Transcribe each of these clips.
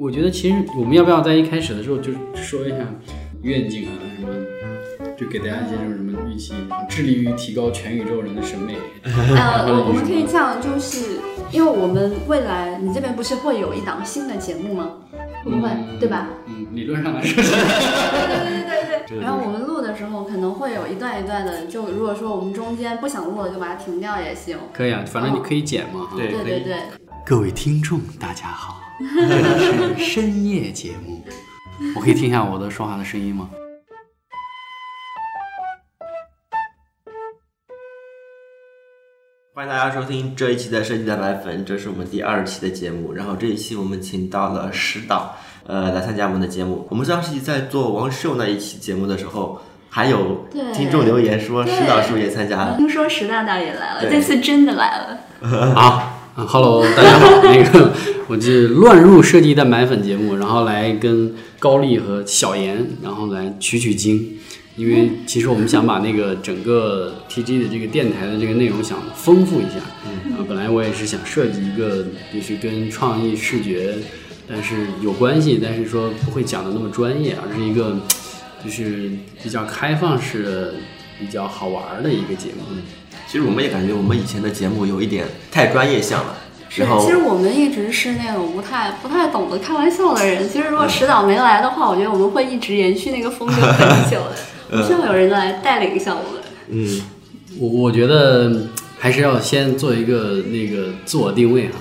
我觉得其实我们要不要在一开始的时候就说一下愿景啊什么，就给大家一些这种什么预期，致力于提高全宇宙人的审美。呃，我我们可以这样，就是因为我们未来你这边不是会有一档新的节目吗？会不会？对吧？嗯，理论上来说。对对对对对。然后我们录的时候可能会有一段一段的，就如果说我们中间不想录了，就把它停掉也行。可以啊，反正你可以剪嘛。对对对对。各位听众，大家好，是深夜节目，我可以听一下我的说话的声音吗？欢迎大家收听这一期的设计蛋白粉，这是我们第二期的节目。然后这一期我们请到了石导，呃，来参加我们的节目。我们上期在做王秀那一期节目的时候，还有听众留言说石导是不是也参加了？听说石大大也来了，这次真的来了。好。哈哈喽大家好，那个 我是乱入设计蛋白粉节目，然后来跟高丽和小严，然后来取取经，因为其实我们想把那个整个 TG 的这个电台的这个内容想丰富一下，嗯，啊，本来我也是想设计一个就是跟创意视觉，但是有关系，但是说不会讲的那么专业，而是一个就是比较开放式的、比较好玩的一个节目。其实我们也感觉我们以前的节目有一点太专业向了，是，然后其实我们一直是那种不太不太懂得开玩笑的人。其实如果石导没来的话，我觉得我们会一直延续那个风格很久的。嗯 希望有人来带领一下我们。嗯，我我觉得还是要先做一个那个自我定位哈。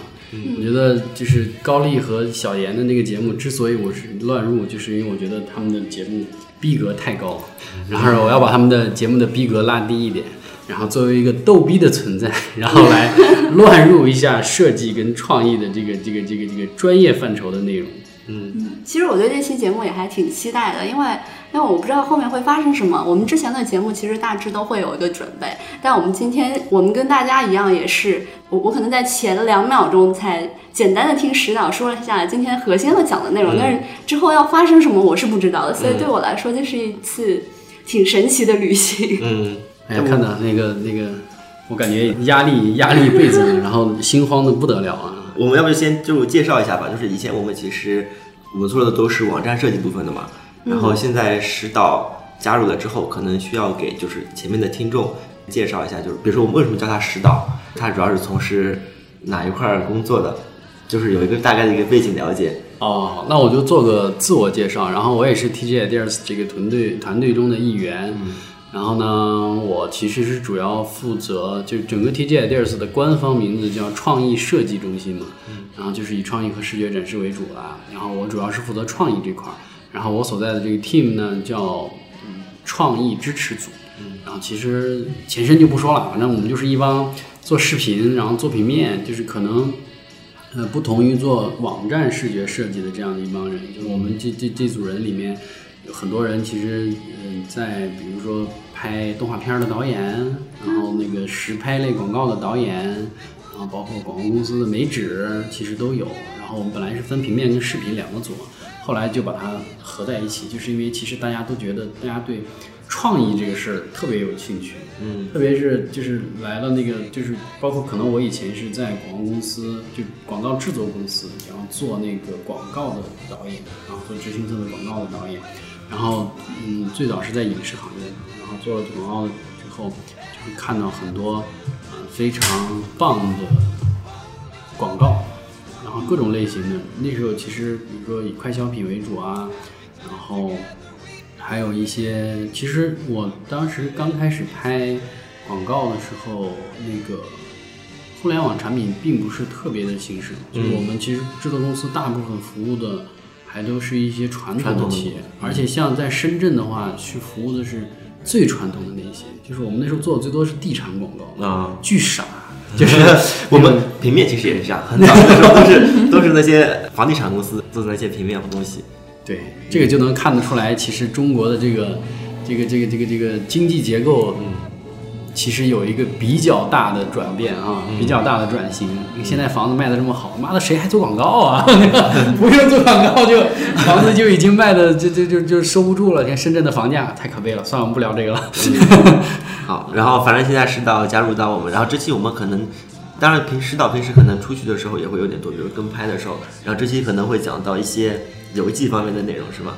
我觉得就是高丽和小严的那个节目，之所以我是乱入，就是因为我觉得他们的节目逼格太高，然后我要把他们的节目的逼格拉低一点，然后作为一个逗逼的存在，然后来乱入一下设计跟创意的这个这个这个这个专业范畴的内容。嗯其实我对这期节目也还挺期待的，因为因为我不知道后面会发生什么。我们之前的节目其实大致都会有一个准备，但我们今天我们跟大家一样，也是我我可能在前两秒钟才简单的听石导说了一下今天核心的讲的内容，但是之后要发生什么我是不知道的，所以对我来说这是一次挺神奇的旅行。嗯，哎呀，看到那个那个，我感觉压力压力倍增，然后心慌的不得了啊。我们要不先就介绍一下吧，就是以前我们其实我们做的都是网站设计部分的嘛，然后现在石导加入了之后，可能需要给就是前面的听众介绍一下，就是比如说我们为什么叫他石导，他主要是从事哪一块儿工作的，就是有一个大概的一个背景了解。哦，那我就做个自我介绍，然后我也是 TG Ideas 这个团队团队中的一员。然后呢，我其实是主要负责，就整个 TG Ideas 的官方名字叫创意设计中心嘛，然后就是以创意和视觉展示为主啦。然后我主要是负责创意这块儿，然后我所在的这个 team 呢叫嗯创意支持组。然后其实前身就不说了，反正我们就是一帮做视频，然后作品面，就是可能呃，不同于做网站视觉设计的这样的一帮人，就是我们这这这组人里面有很多人，其实嗯、在比如说拍动画片儿的导演，然后那个实拍类广告的导演，然后包括广告公司的美指，其实都有。然后我们本来是分平面跟视频两个组，后来就把它合在一起，就是因为其实大家都觉得大家对创意这个事儿特别有兴趣，嗯，特别是就是来了那个，就是包括可能我以前是在广告公司，就广告制作公司，然后做那个广告的导演，然后做执行层的广告的导演，然后嗯，最早是在影视行业，然后做了广告之后，就会看到很多呃非常棒的广告，然后各种类型的。那时候其实比如说以快消品为主啊，然后还有一些，其实我当时刚开始拍广告的时候，那个互联网产品并不是特别的兴盛，就是我们其实制作公司大部分服务的还都是一些传统的的企业，而且像在深圳的话，去服务的是最传统的那些，就是我们那时候做的最多是地产广告，啊、巨傻，就是我们平面其实也是这样，很早的时候都是都是那些房地产公司做的那些平面的东西。对，这个就能看得出来，其实中国的这个这个这个这个这个经济结构，其实有一个比较大的转变啊，比较大的转型。现在房子卖的这么好，妈的谁还做广告啊？不用做广告就房子就已经卖的就就就就收不住了。你看深圳的房价太可悲了，算了，我们不聊这个了。好，然后反正现在石导加入到我们，然后这期我们可能当然，平时导平时可能出去的时候也会有点多，比如跟拍的时候，然后这期可能会讲到一些游记方面的内容，是吗？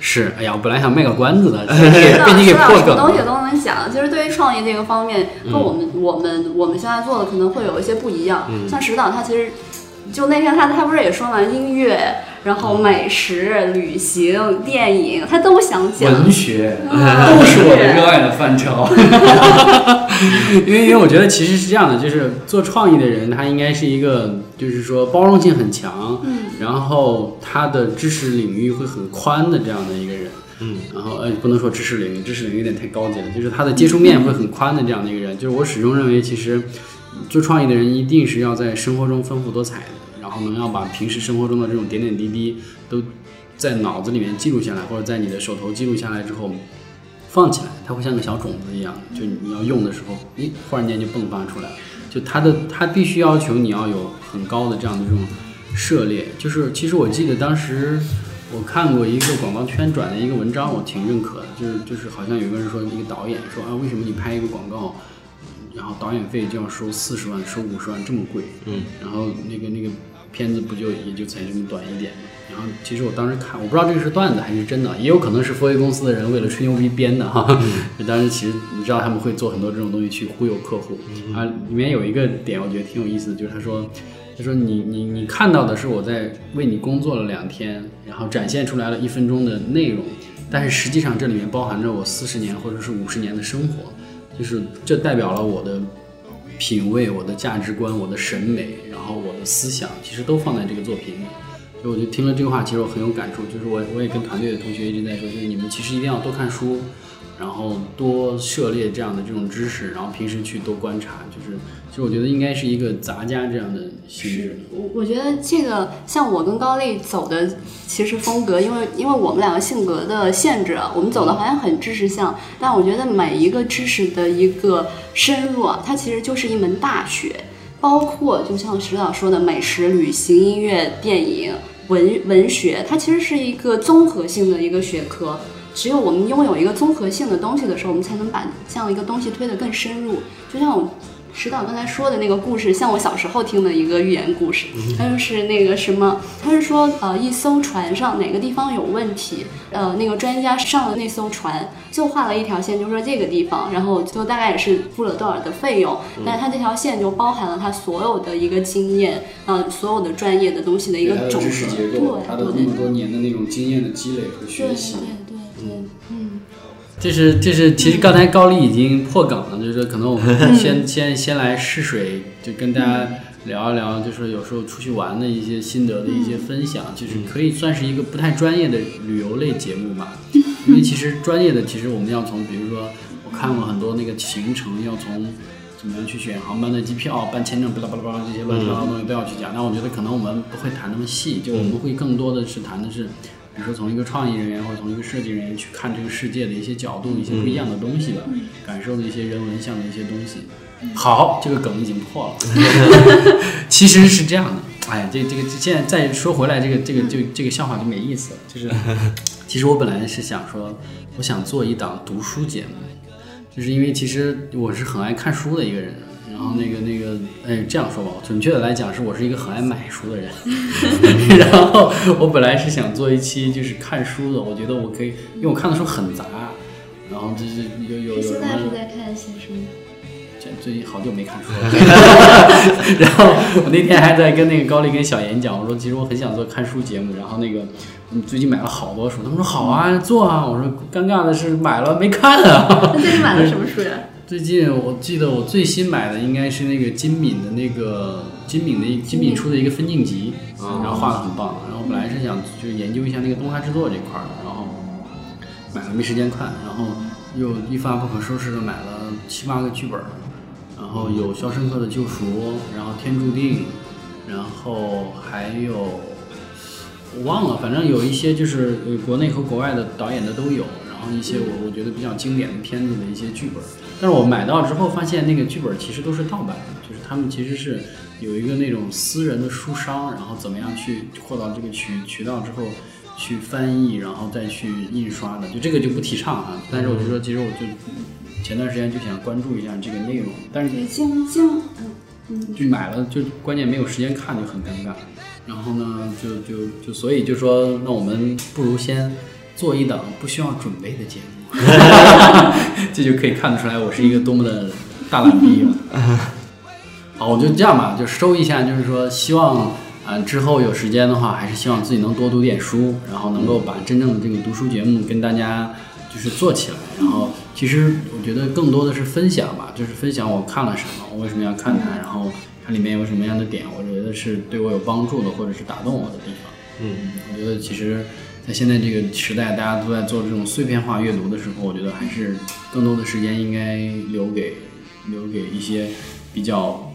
是，哎呀，我本来想卖个关子的，被你给破什么东西。都能讲。其实对于创意这个方面，跟我们、我们我们现在做的可能会有一些不一样。像石导他其实就那天他他不是也说嘛，音乐，然后美食、旅行、电影，他都想讲。文学。嗯。都是我的热爱的范畴，因为因为我觉得其实是这样的，就是做创意的人，他应该是一个，就是说包容性很强，嗯，然后他的知识领域会很宽的这样的一个人，嗯，然后呃不能说知识领域，知识领域有点太高级了，就是他的接触面会很宽的这样的一个人，就是我始终认为，其实做创意的人一定是要在生活中丰富多彩的，然后呢要把平时生活中的这种点点滴滴都在脑子里面记录下来，或者在你的手头记录下来之后。放起来，它会像个小种子一样，就你要用的时候，咦，忽然间就迸发出来。就它的，它必须要求你要有很高的这样的这种涉猎。就是其实我记得当时我看过一个广告圈转的一个文章，我挺认可的，就是就是好像有个人说，一个导演说啊，为什么你拍一个广告，然后导演费就要收四十万、收五十万这么贵？嗯，然后那个那个片子不就也就才这么短一点嘛？然后其实我当时看，我不知道这个是段子还是真的，也有可能是佛威公司的人为了吹牛逼编的哈。就 当时其实你知道他们会做很多这种东西去忽悠客户啊。里面有一个点我觉得挺有意思的，就是他说，他说你你你看到的是我在为你工作了两天，然后展现出来了一分钟的内容，但是实际上这里面包含着我四十年或者是五十年的生活，就是这代表了我的品味、我的价值观、我的审美，然后我的思想，其实都放在这个作品里。所以我就听了这个话，其实我很有感触。就是我我也跟团队的同学一直在说，就是你们其实一定要多看书，然后多涉猎这样的这种知识，然后平时去多观察。就是其实我觉得应该是一个杂家这样的性质。我我觉得这个像我跟高丽走的其实风格，因为因为我们两个性格的限制，我们走的好像很知识向，但我觉得每一个知识的一个深入啊，它其实就是一门大学，包括就像石导说的美食、旅行、音乐、电影、文文学，它其实是一个综合性的一个学科。只有我们拥有一个综合性的东西的时候，我们才能把这样一个东西推得更深入。就像我石导刚才说的那个故事，像我小时候听的一个寓言故事，他就是那个什么，他是说呃一艘船上哪个地方有问题，呃那个专家上了那艘船，就画了一条线，就说这个地方，然后就大概也是付了多少的费用，但是他这条线就包含了他所有的一个经验，呃所有的专业的东西的一个总和，对对他的这对么多年的那种经验的积累和学习。对对对，嗯。这是这是，其实刚才高丽已经破梗了，就是说可能我们 先先先来试水，就跟大家聊一聊，就是有时候出去玩的一些心得的一些分享，就是可以算是一个不太专业的旅游类节目吧。因为其实专业的，其实我们要从，比如说我看过很多那个行程，要从怎么样去选航班的机票、办签证，巴拉巴拉巴拉这些乱七八糟的东西都要去讲。但我觉得可能我们不会谈那么细，就我们会更多的是谈的是。比如说从一个创意人员或者从一个设计人员去看这个世界的一些角度、一些不一样的东西吧，感受的一些人文向的一些东西。好，这个梗已经破了。其实是这样的，哎，这这个现在再说回来，这个这个就这个笑话就没意思了。就是，其实我本来是想说，我想做一档读书节目，就是因为其实我是很爱看书的一个人。然后那个那个，哎，这样说吧，准确的来讲，是我是一个很爱买书的人。然后我本来是想做一期就是看书的，我觉得我可以，因为我看的书很杂，然后就是有有有什么。在看些什么？这最近好久没看书了。然后我那天还在跟那个高丽跟小严讲，我说其实我很想做看书节目，然后那个你最近买了好多书，他们说好啊，做啊。我说尴尬的是买了没看啊。那最近买了什么书呀？最近我记得我最新买的应该是那个金敏的那个金敏的金敏出的一个分镜集，然后画的很棒。然后本来是想就是研究一下那个动画制作这块的，然后买了没时间看，然后又一发不可收拾的买了七八个剧本，然后有《肖申克的救赎》，然后《天注定》，然后还有我忘了，反正有一些就是呃国内和国外的导演的都有。然后一些我我觉得比较经典的片子的一些剧本，但是我买到之后发现那个剧本其实都是盗版的，就是他们其实是有一个那种私人的书商，然后怎么样去获到这个渠渠道之后去翻译，然后再去印刷的，就这个就不提倡啊。但是我就说，其实我就前段时间就想关注一下这个内容，但是对，经经嗯就买了就关键没有时间看就很尴尬。然后呢，就就就所以就说，那我们不如先做一档不需要准备的节目，这就可以看得出来我是一个多么的大懒逼了。好，我就这样吧，就收一下，就是说希望。嗯，之后有时间的话，还是希望自己能多读点书，然后能够把真正的这个读书节目跟大家就是做起来。然后，其实我觉得更多的是分享吧，就是分享我看了什么，我为什么要看它，然后它里面有什么样的点，我觉得是对我有帮助的，或者是打动我的地方。嗯，我觉得其实，在现在这个时代，大家都在做这种碎片化阅读的时候，我觉得还是更多的时间应该留给留给一些比较。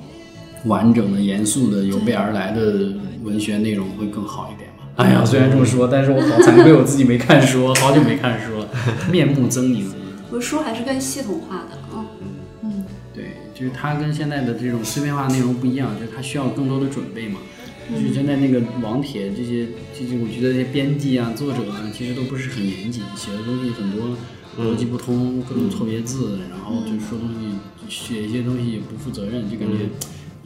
完整的、严肃的、有备而来的文学内容会更好一点吧。哎呀，虽然这么说，但是我好惭愧，我自己没看书，好久没看书了，面目狰狞。我书还是更系统化的，嗯嗯，对，就是它跟现在的这种碎片化内容不一样，就是它需要更多的准备嘛。就是现在那个网帖这些，这些我觉得这些编辑啊、作者啊，其实都不是很严谨，写的东西很多逻辑不通，各种错别字，然后就说东西写一些东西也不负责任，就感觉。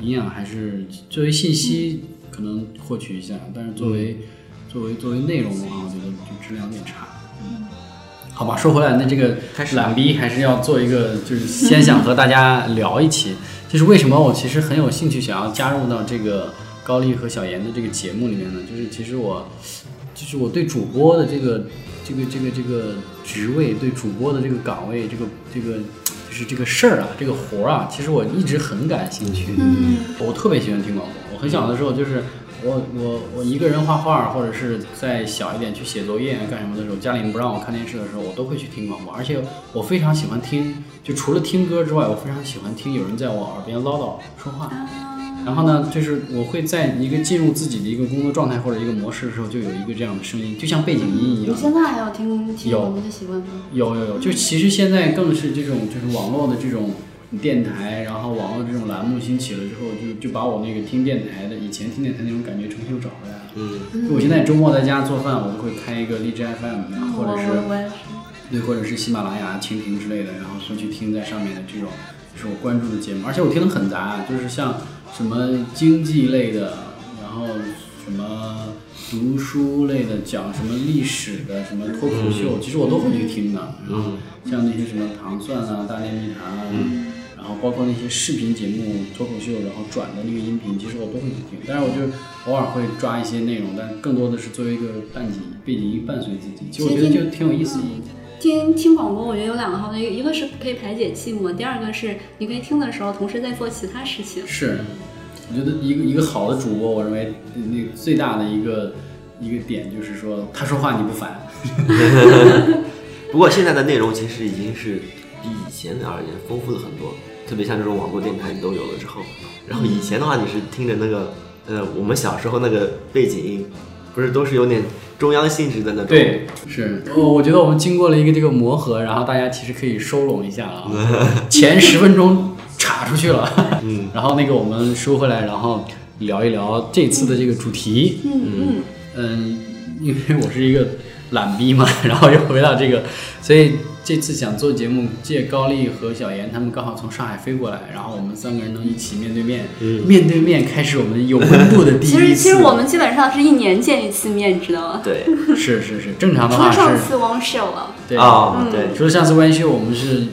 营养还是作为信息可能获取一下，但是作为作为作为内容的话，我觉得就质量有点差。嗯。好吧，说回来，那这个懒逼还是要做一个，就是先想和大家聊一期，就是为什么我其实很有兴趣想要加入到这个高丽和小严的这个节目里面呢？就是其实我就是我对主播的这个这个这个这个职位，对主播的这个岗位，这个这个。就是这个事儿啊，这个活儿啊，其实我一直很感兴趣。嗯，我特别喜欢听广播。我很小的时候，就是我我我一个人画画，或者是再小一点去写作业干什么的时候，家里不让我看电视的时候，我都会去听广播。而且我非常喜欢听，就除了听歌之外，我非常喜欢听有人在我耳边唠叨说话。然后呢，就是我会在一个进入自己的一个工作状态或者一个模式的时候，就有一个这样的声音，就像背景音一样。你现在还有听听我们的习惯吗？有有有，就其实现在更是这种，就是网络的这种电台，然后网络这种栏目兴起了之后，就就把我那个听电台的以前听电台那种感觉重新又找回来了。嗯，我现在周末在家做饭，我都会开一个荔枝 FM，或者是对，或者是喜马拉雅、蜻蜓之类的，然后会去听在上面的这种是我关注的节目，而且我听的很杂，就是像。什么经济类的，然后什么读书类的，讲什么历史的，什么脱口秀，其实我都会去听的。然后像那些什么糖蒜啊、大内密谈啊，然后包括那些视频节目、脱口秀，然后转的那个音频，其实我都会去听。但是我就偶尔会抓一些内容，但更多的是作为一个伴景背景音伴随自己。其实我觉得就挺有意思的。听听广播，我觉得有两个好的，一个是可以排解寂寞，第二个是你可以听的时候同时在做其他事情。是，我觉得一个一个好的主播，我认为那最大的一个一个点就是说，他说话你不烦。不过现在的内容其实已经是比以前而言丰富了很多，特别像这种网络电台你都有了之后，然后以前的话你是听着那个呃我们小时候那个背景音，不是都是有点。中央性质的那种，对，是，我我觉得我们经过了一个这个磨合，然后大家其实可以收拢一下了，前十分钟岔出去了，嗯，然后那个我们收回来，然后聊一聊这次的这个主题，嗯嗯。嗯，因为我是一个懒逼嘛，然后又回到这个，所以。这次想做节目，借高丽和小严他们刚好从上海飞过来，然后我们三个人能一起面对面，面对面开始我们有温度的第一次。其实其实我们基本上是一年见一次面，知道吗？对，是是是，正常的话是。除了上次 One Show 了。对啊，对，除了上次 One Show，我们是。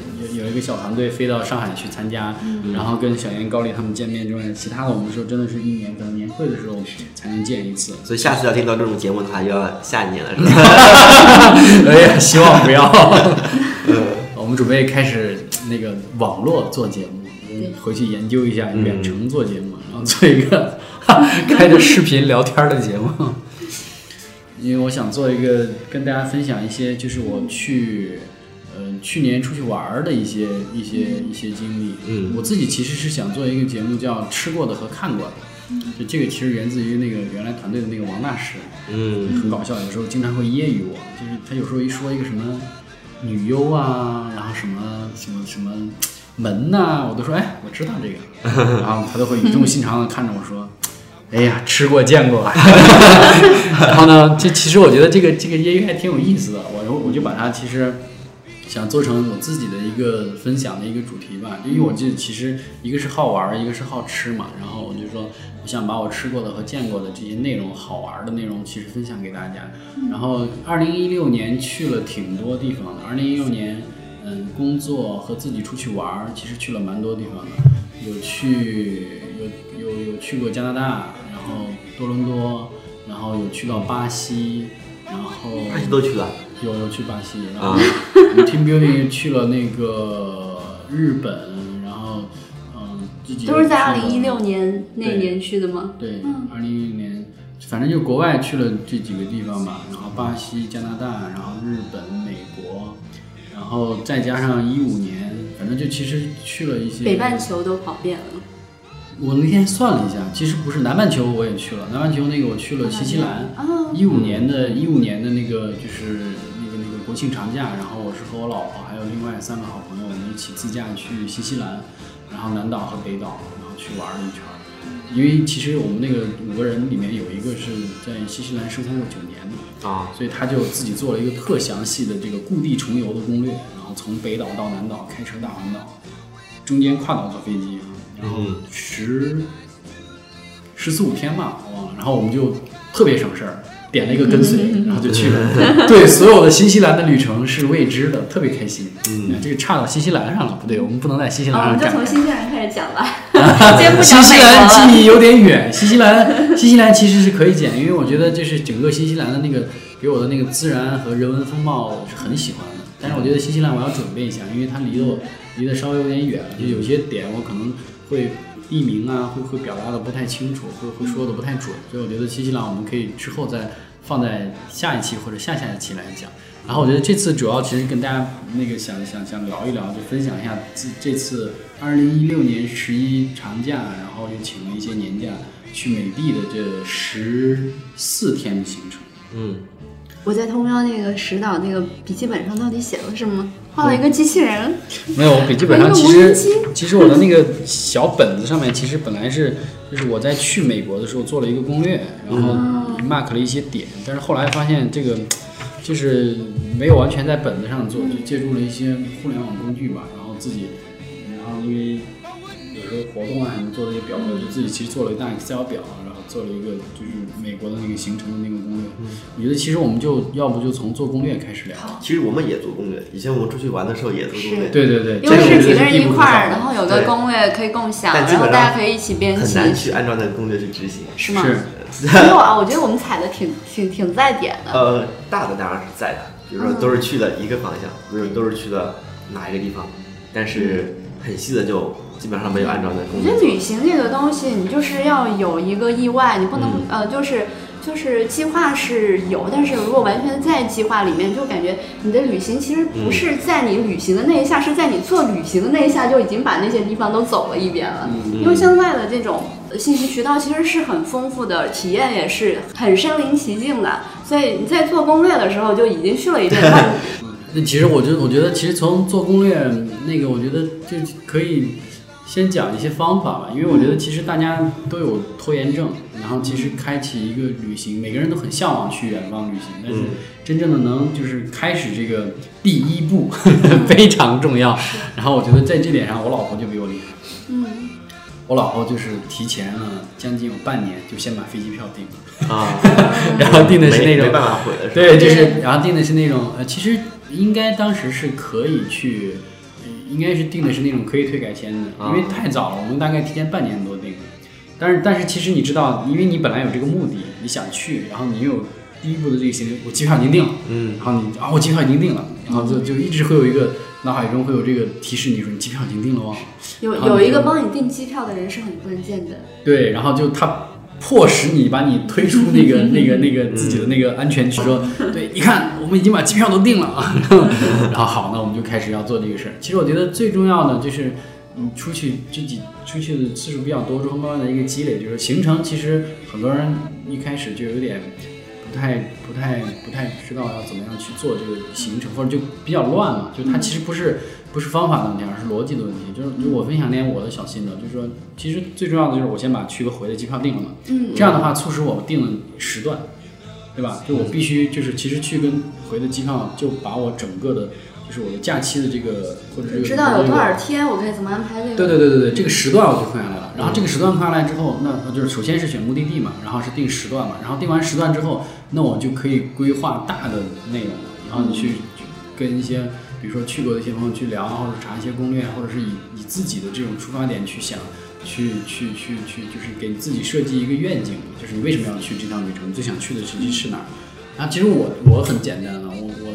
有一个小团队飞到上海去参加，然后跟小严、高丽他们见面之外，其他的我们说真的是一年可能年会的时候才能见一次。所以下次要听到这种节目的话，就要下一年了，是吧？哎呀，希望不要。我们准备开始那个网络做节目，回去研究一下远程做节目，然后做一个开着视频聊天的节目。因为我想做一个跟大家分享一些，就是我去。嗯，去年出去玩的一些一些一些经历。嗯，我自己其实是想做一个节目，叫吃过的和看过的。就这个其实源自于那个原来团队的那个王大师。嗯，很搞笑，有时候经常会揶揄我，就是他有时候一说一个什么女优啊，然后什么什么什么门呐，我都说哎，我知道这个。然后他都会语重心长的看着我说，哎呀，吃过见过。然后呢，这其实我觉得这个这个揶揄还挺有意思的，我我就把它其实。想做成我自己的一个分享的一个主题吧，因为我这其实一个是好玩儿，一个是好吃嘛，然后我就说我想把我吃过的和见过的这些内容好玩儿的内容，其实分享给大家。然后二零一六年去了挺多地方的，二零一六年嗯工作和自己出去玩儿，其实去了蛮多地方的，有去有有有去过加拿大，然后多伦多，然后有去到巴西，然后巴西都去了，有有去巴西，然后啊我们 team building 去了那个日本，然后嗯，自己都是在二零一六年那对年去的吗？对，二零一六年，反正就国外去了这几个地方吧，然后巴西、加拿大，然后日本、美国，然后再加上一五年，反正就其实去了一些北半球都跑遍了。我那天算了一下，其实不是南半球我也去了，南半球那个我去了新西兰，啊，一五年的一五年的那个就是那个那个国庆长假，然后我是和我老婆还有另外三个好朋友，我们一起自驾去新西兰，然后南岛和北岛，然后去玩了一圈。因为其实我们那个五个人里面有一个是在新西兰生活过九年的，啊，所以他就自己做了一个特详细的这个故地重游的攻略，然后从北岛到南岛开车大环岛，中间跨岛坐飞机，然后嗯十十四五天吧，我忘了，然后我们就特别省事儿。点了一个跟随，然后就去了。对，所有的新西兰的旅程是未知的，特别开心。嗯，这个差到新西兰上了，不对，我们不能在新西兰啊，我们就上展开。从新西兰开始讲吧，新西兰。距离有点远，新西兰新西兰其实是可以剪，因为我觉得就是整个新西兰的那个给我的那个自然和人文风貌我是很喜欢的。但是我觉得新西兰我要准备一下，因为它离得我离得稍微有点远了，就有些点我可能会地名啊会会表达的不太清楚，会会说的不太准，所以我觉得新西兰我们可以之后再放在下一期或者下下一期来讲。然后我觉得这次主要其实跟大家那个想想想聊一聊，就分享一下这这次二零一六年十一长假，然后又请了一些年假去美的的这十四天的行程。嗯，我在通喵那个石岛那个笔记本上到底写了什么？画了一个机器人，没有，我笔记本上其实其实我的那个小本子上面，其实本来是就是我在去美国的时候做了一个攻略，然后 mark 了一些点，但是后来发现这个就是没有完全在本子上做，就借助了一些互联网工具吧，然后自己，然后因为有时候活动啊什么做的一些表格，就自己其实做了一大 Excel 表，然后做了一个就是美国的那个行程的那个攻略。我觉得其实我们就要不就从做攻略开始聊。其实我们也做攻略，以前我们出去玩的时候也做攻略，对对对，因为是几个人一块儿，然后有个攻略可以共享，然后大家可以一起编辑，很难去按照那个攻略去执行。是吗？是没有啊，我觉得我们踩的挺挺挺在点的。呃，大的当然是在的，比如说嗯都是去的一个方向，比如说都是去的哪一个地方，但是很细的就基本上没有按照那个攻略做。我觉得旅行这个东西，你就是要有一个意外，你不能、呃，就是就是计划是有，但是如果完全在计划里面，就感觉你的旅行其实不是在你旅行的那一下，是在你做旅行的那一下就已经把那些地方都走了一遍了。因为现在的这种信息渠道其实是很丰富的，体验也是很身临其境的，所以你在做攻略的时候就已经去了一遍。然后你那其实我觉得，我觉得其实从做攻略那个，我觉得就可以先讲一些方法吧，因为我觉得其实大家都有拖延症，然后其实开启一个旅行，每个人都很向往去远方旅行，但是嗯。真正的能就是开始这个第一步 非常重要。然后我觉得在这点上，我老婆就比我厉害。嗯，我老婆就是提前了将近有半年就先把飞机票订了，啊，然后订的是那种没没办法毁的，对，就是然后订的是那种呃，其实应该当时是可以去，呃应该是订的是那种可以退改签的，因为啊太早了，我们大概提前半年多订的。但是但是其实你知道，因为你本来有这个目的，你想去，然后你又有第一步的这个行程，我机票已经定了，嗯，然后你啊我机票已经定了，然后就就一直会有一个脑海中会有这个提示你说你机票已经定了哦，有有一个帮你订机票的人是很关键的。对，然后就他迫使你把你推出那个 那个那个自己的那个安全区，说，对，你看我们已经把机票都订了啊，然后好，那我们就开始要做这个事儿。其实我觉得最重要的就是。你出去这几出去的次数比较多之后，慢慢的一个积累，就是行程。其实很多人一开始就有点不太、不太、不太知道要怎么样去做这个行程，或者就比较乱嘛。就它其实不是不是方法的问题，而是逻辑的问题。就是就我分享点我的小心得，就是说，其实最重要的就是我先把去和回的机票定了嘛。嗯这样的话，促使我定了时段，对吧？就我必须就是其实去跟回的机票，就把我整个的就是我的假期的这个或者是知道有多少天，我可以怎么安排这个。对对对对对，这个时段我就空下来了。然后这个时段空下来之后，那那就是首先是选目的地嘛，然后是定时段嘛，然后定完时段之后，那我就可以规划大的内容，然后你去跟一些比如说去过的一些朋友去聊，或者查一些攻略，或者是以以自己的这种出发点去想，去去去去，就是给自己设计一个愿景，就是你为什么要去这趟旅程，最想去的实际是哪儿？啊，其实我我很简单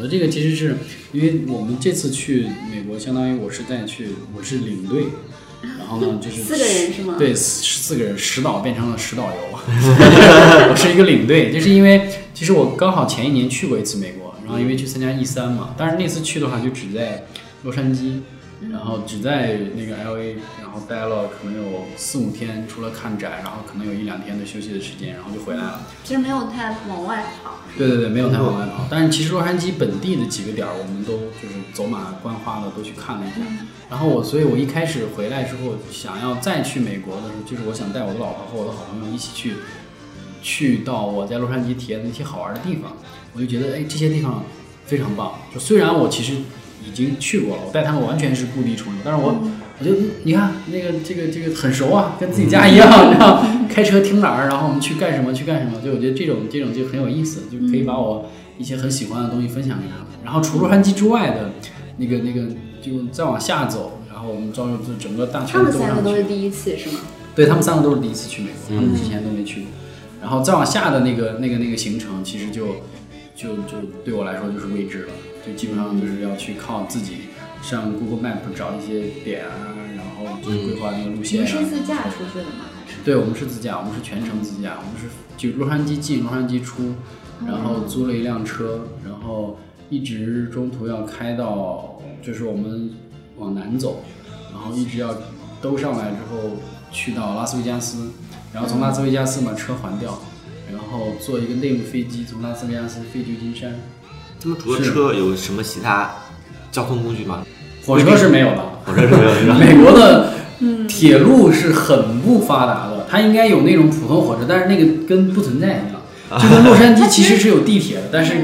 的这个其实是因为我们这次去美国，相当于我是在去我是领队，然后呢就是四个人是吗？对，四四个人，十导变成了十导游，我是一个领队，就是因为其实我刚好前一年去过一次美国，然后因为去参加 E 三嘛，但是那次去的话就只在洛杉矶。然后只在那个 L A，然后待了可能有四五天，除了看展，然后可能有一两天的休息的时间，然后就回来了。其实没有太往外跑。对对对，没有太往外跑。但是其实洛杉矶本地的几个点儿，我们都就是走马观花的都去看了一下。然后我，所以我一开始回来之后，想要再去美国的时候，就是我想带我的老婆和我的好朋友一起去，去到我在洛杉矶体验的一些好玩的地方。我就觉得，哎，这些地方非常棒。就虽然我其实。已经去过了，我带他们完全是故地重游。但是我，我就你看那个这个这个很熟啊，跟自己家一样，然后 开车停哪儿，然后我们去干什么去干什么。就我觉得这种这种就很有意思，就可以把我一些很喜欢的东西分享给他们。然后除洛杉矶之外的，那个那个就再往下走，然后我们照就整个大圈都上去。他们三个都是第一次是吗？对他们三个都是第一次去美国，他们之前都没去过。然后再往下的那个那个那个行程，其实就就就对我来说就是未知了。就基本上就是要去靠自己上 Google Map 找一些点啊，然后就是规划那个路线。你是自驾出去的吗？对，我们是自驾，我们是全程自驾，我们是就洛杉矶进，洛杉矶出，然后租了一辆车，然后一直中途要开到，就是我们往南走，然后一直要兜上来之后去到拉斯维加斯，然后从拉斯维加斯把车还掉，然后坐一个内陆飞机从拉斯维加斯飞旧金山。他们除了车有什么其他交通工具吗？火车是没有的，火车是没有的。美国的铁路是很不发达的，它应该有那种普通火车，但是那个跟不存在一样。就跟洛杉矶其实是有地铁的，但是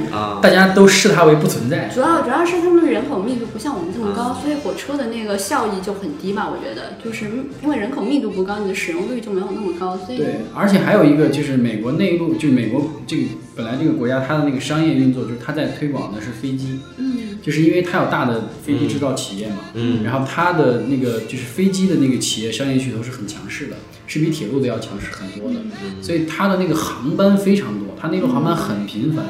大家都视它为不存在。主要主要是他们的人口密度不像我们这么高，所以火车的那个效益就很低吧。我觉得就是因为人口密度不高，你的使用率就没有那么高。所以对，而且还有一个就是美国内陆，就是美国这个本来这个国家它的那个商业运作，就是它在推广的是飞机。嗯，就是因为它有大的飞机制造企业嘛。嗯，然后它的那个就是飞机的那个企业商业巨头是很强势的。是比铁路的要强势很多的，所以它的那个航班非常多，它那个航班很频繁，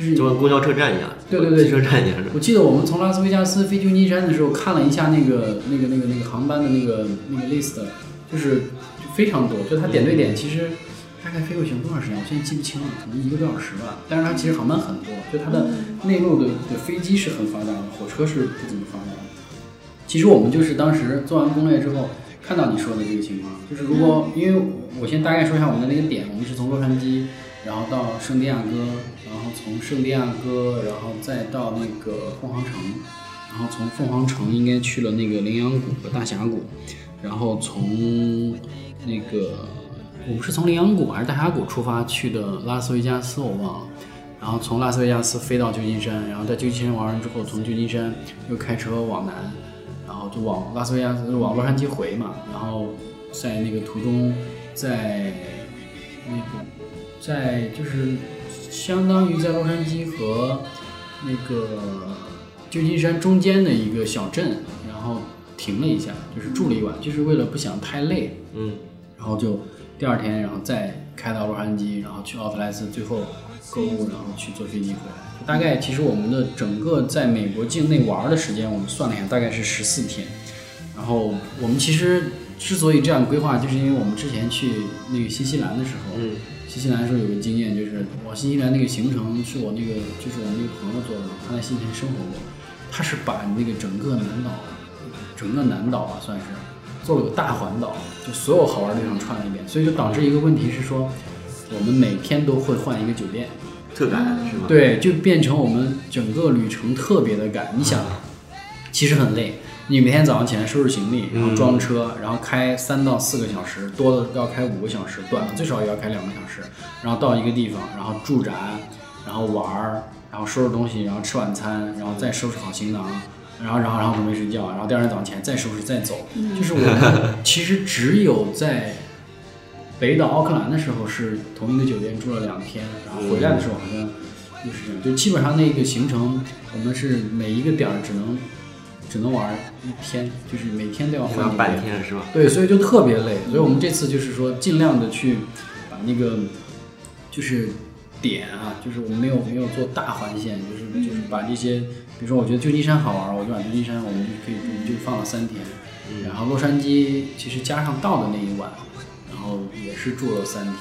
就是就跟公交车站一样，对对对，汽车站一样。我记得我们从拉斯维加斯飞旧金山的时候，看了一下那个那个那个那个航班的那个那个 list，就是非常多，就它点对点，其实大概飞过去多长时间，我现在记不清了，可能一个多小时吧。但是它其实航班很多，就它的内陆的的飞机是很发达的，火车是不怎么发达的。其实我们就是当时做完攻略之后。看到你说的这个情况，就是如果因为我先大概说一下我们的那个点，我们是从洛杉矶，然后到圣地亚哥，然后从圣地亚哥，然后再到那个凤凰城，然后从凤凰城应该去了那个羚羊谷和大峡谷，然后从那个我们是从羚羊谷还是大峡谷出发去的拉斯维加斯，我忘了，然后从拉斯维加斯飞到旧金山，然后在旧金山玩完之后，从旧金山又开车往南。然后就往拉斯维加斯，往洛杉矶回嘛。然后在那个途中，在那个在就是相当于在洛杉矶和那个旧金山中间的一个小镇，然后停了一下，就是住了一晚，就是为了不想太累。嗯。然后就第二天，然后再开到洛杉矶，然后去奥特莱斯，最后购物，然后去坐飞机回来。大概其实我们的整个在美国境内玩的时间，我们算了一下，大概是十四天。然后我们其实之所以这样规划，就是因为我们之前去那个新西兰的时候，嗯，新西兰的时候有个经验，就是我新西兰那个行程是我那个就是我那个朋友做的，他在新西兰生活过，他是把那个整个南岛，整个南岛啊算是做了个大环岛，就所有好玩的地方串了一遍，所以就导致一个问题是说，我们每天都会换一个酒店。特赶是吗？对，就变成我们整个旅程特别的赶。你想，其实很累。你每天早上起来收拾行李，然后装车，然后开三到四个小时，多的要开五个小时，短的最少也要开两个小时。然后到一个地方，然后驻宅，然后玩儿，然后收拾东西，然后吃晚餐，然后再收拾好行囊，然后然后然后准备睡觉，然后第二天早上起来再收拾再走。就是我们其实只有在北岛奥克兰的时候是同一个酒店住了两天，然后回来的时候好像又是这样，就基本上那个行程我们是每一个点儿只能只能玩一天，就是每天都要换一要半。天是吧？对，所以就特别累。所以我们这次就是说，尽量的去把那个就是点啊，就是我们没有没有做大环线，就是就是把这些，比如说我觉得旧金山好玩，我就把旧金山我们就可以我们就放了三天，然后洛杉矶其实加上到的那一晚，然后也是住了三天，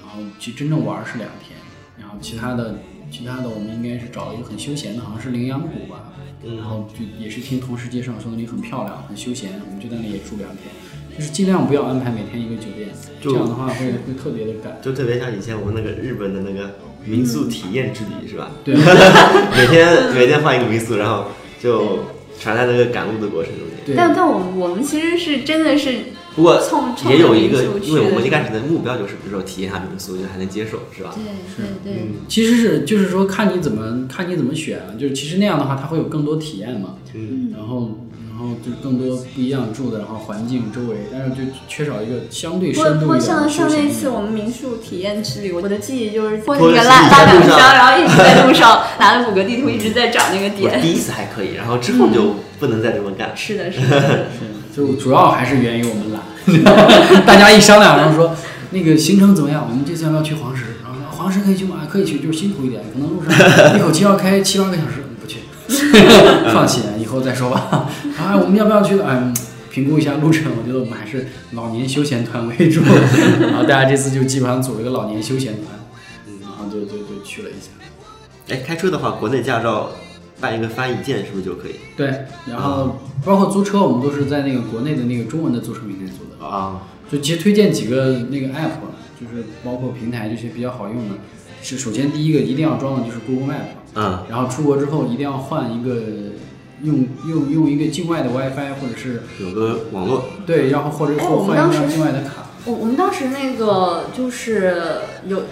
然后其实真正玩是两天，然后其他的其他的我们应该是找了一个很休闲的，好像是羚羊谷吧，然后就也是听同事介绍说那里很漂亮，很休闲，我们就在那里也住两天，就是尽量不要安排每天一个酒店，这样的话会会特别的赶。就特别像以前我们那个日本的那个民宿体验之旅是吧？对，每天每天换一个民宿，然后就传在那个赶路的过程中间。对。但但我们我们其实是真的是不过也有一个因为我们的。一开始的目标就是，比如说体验一下民宿，就还能接受，是。吧？对对。对，其实是就是说看你怎么看你怎么选啊，就是其实那样的话，它会有更多体验嘛，嗯，然后然后就更多不一样住的，然后环境周围，但是就缺少一个相对深度一点的像像那次我们民宿体验之旅，我的记忆就是拖拖着着个拉拉杆箱，然后一直在路上拿着谷歌地图一直在找那个点。第一次还可以，然后之后就不能再这么干。是的，是的，是的。就主要还是源于我们懒。大家一商量，然后说那个行程怎么样？我们这次要不要去黄石？然后说黄石可以去吗？可以去，就是辛苦一点，可能路上一口气要开七八个小时，放弃，以后再说吧。啊，我们要不要去？嗯，评估一下路程，我觉得我们还是老年休闲团为主。然后大家这次就基本上组了一个老年休闲团，嗯然后就就就去了一下。哎，开车的话，国内驾照办一个翻译件是不是就可以？对，然后包括租车，我们都是在那个国内的那个中文的租车平台租的。啊，就其实推荐几个那个 app，就是包括平台这些比较好用的。是首先第一个一定要装的就是 Google Map，嗯，然后出国之后一定要换一个用用用一个境外的 WiFi 或者是有个网络，对，然后或者哎或换一张我们当时境外的卡。我我们当时那个就是有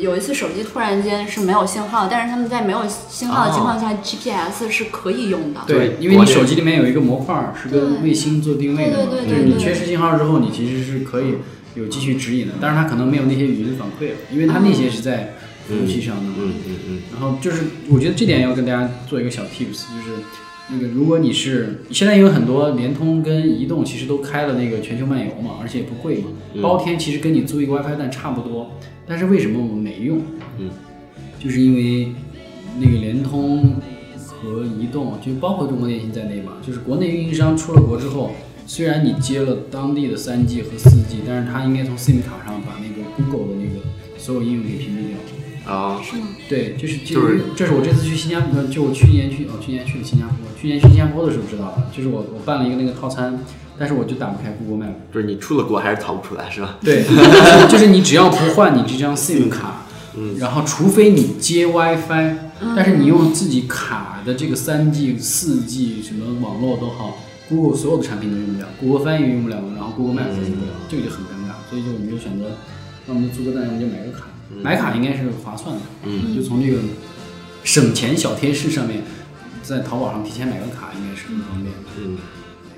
有一次手机突然间是没有信号，但是他们在没有信号的情况下、g p s 是可以用的。对，因为你手机里面有一个模块儿是跟卫星做定位的嘛，对对对就是你缺失信号之后，你其实是可以有继续指引的，但是它可能没有那些语音反馈了，因为它那些是在服务器上的嘛。嗯嗯嗯，然后就是，我觉得这点要跟大家做一个小 tips，就是那个如果你是现在有很多联通跟移动其实都开了那个全球漫游嘛，而且也不贵嘛，包天其实跟你租一个 WiFi 蛋差不多。但是为什么我们没用？嗯，就是因为那个联通和移动，就包括中国电信在内吧，就是国内运营商出了国之后，虽然你接了当地的三 G 和四 G，但是它应该从 SIM 卡上把那个 Google 的那个所有应用给屏蔽掉。啊，对，就是就就是是这是我这次去新加坡，就我去年去哦，去年去了新加坡，去年去新加坡的时候知道的，就是我我办了一个那个套餐，但是我就打不开 Google Map。就是你出了国还是逃不出来，是吧？对，就是就是你只要不换你这张 SIM 卡，嗯然后除非你接 WiFi，但是你用自己卡的这个三 G、四 G 什么网络都好，Google 所有的产品都用不了，Google 翻译用不了，然后 Google Map 也用不了，这个就很尴尬，所以就我们就选择，那我们就租个蛋，我们就买个卡，买卡应该是划算的，嗯，就从这个省钱小贴士上面，在淘宝上提前买个卡应该是很方便的。嗯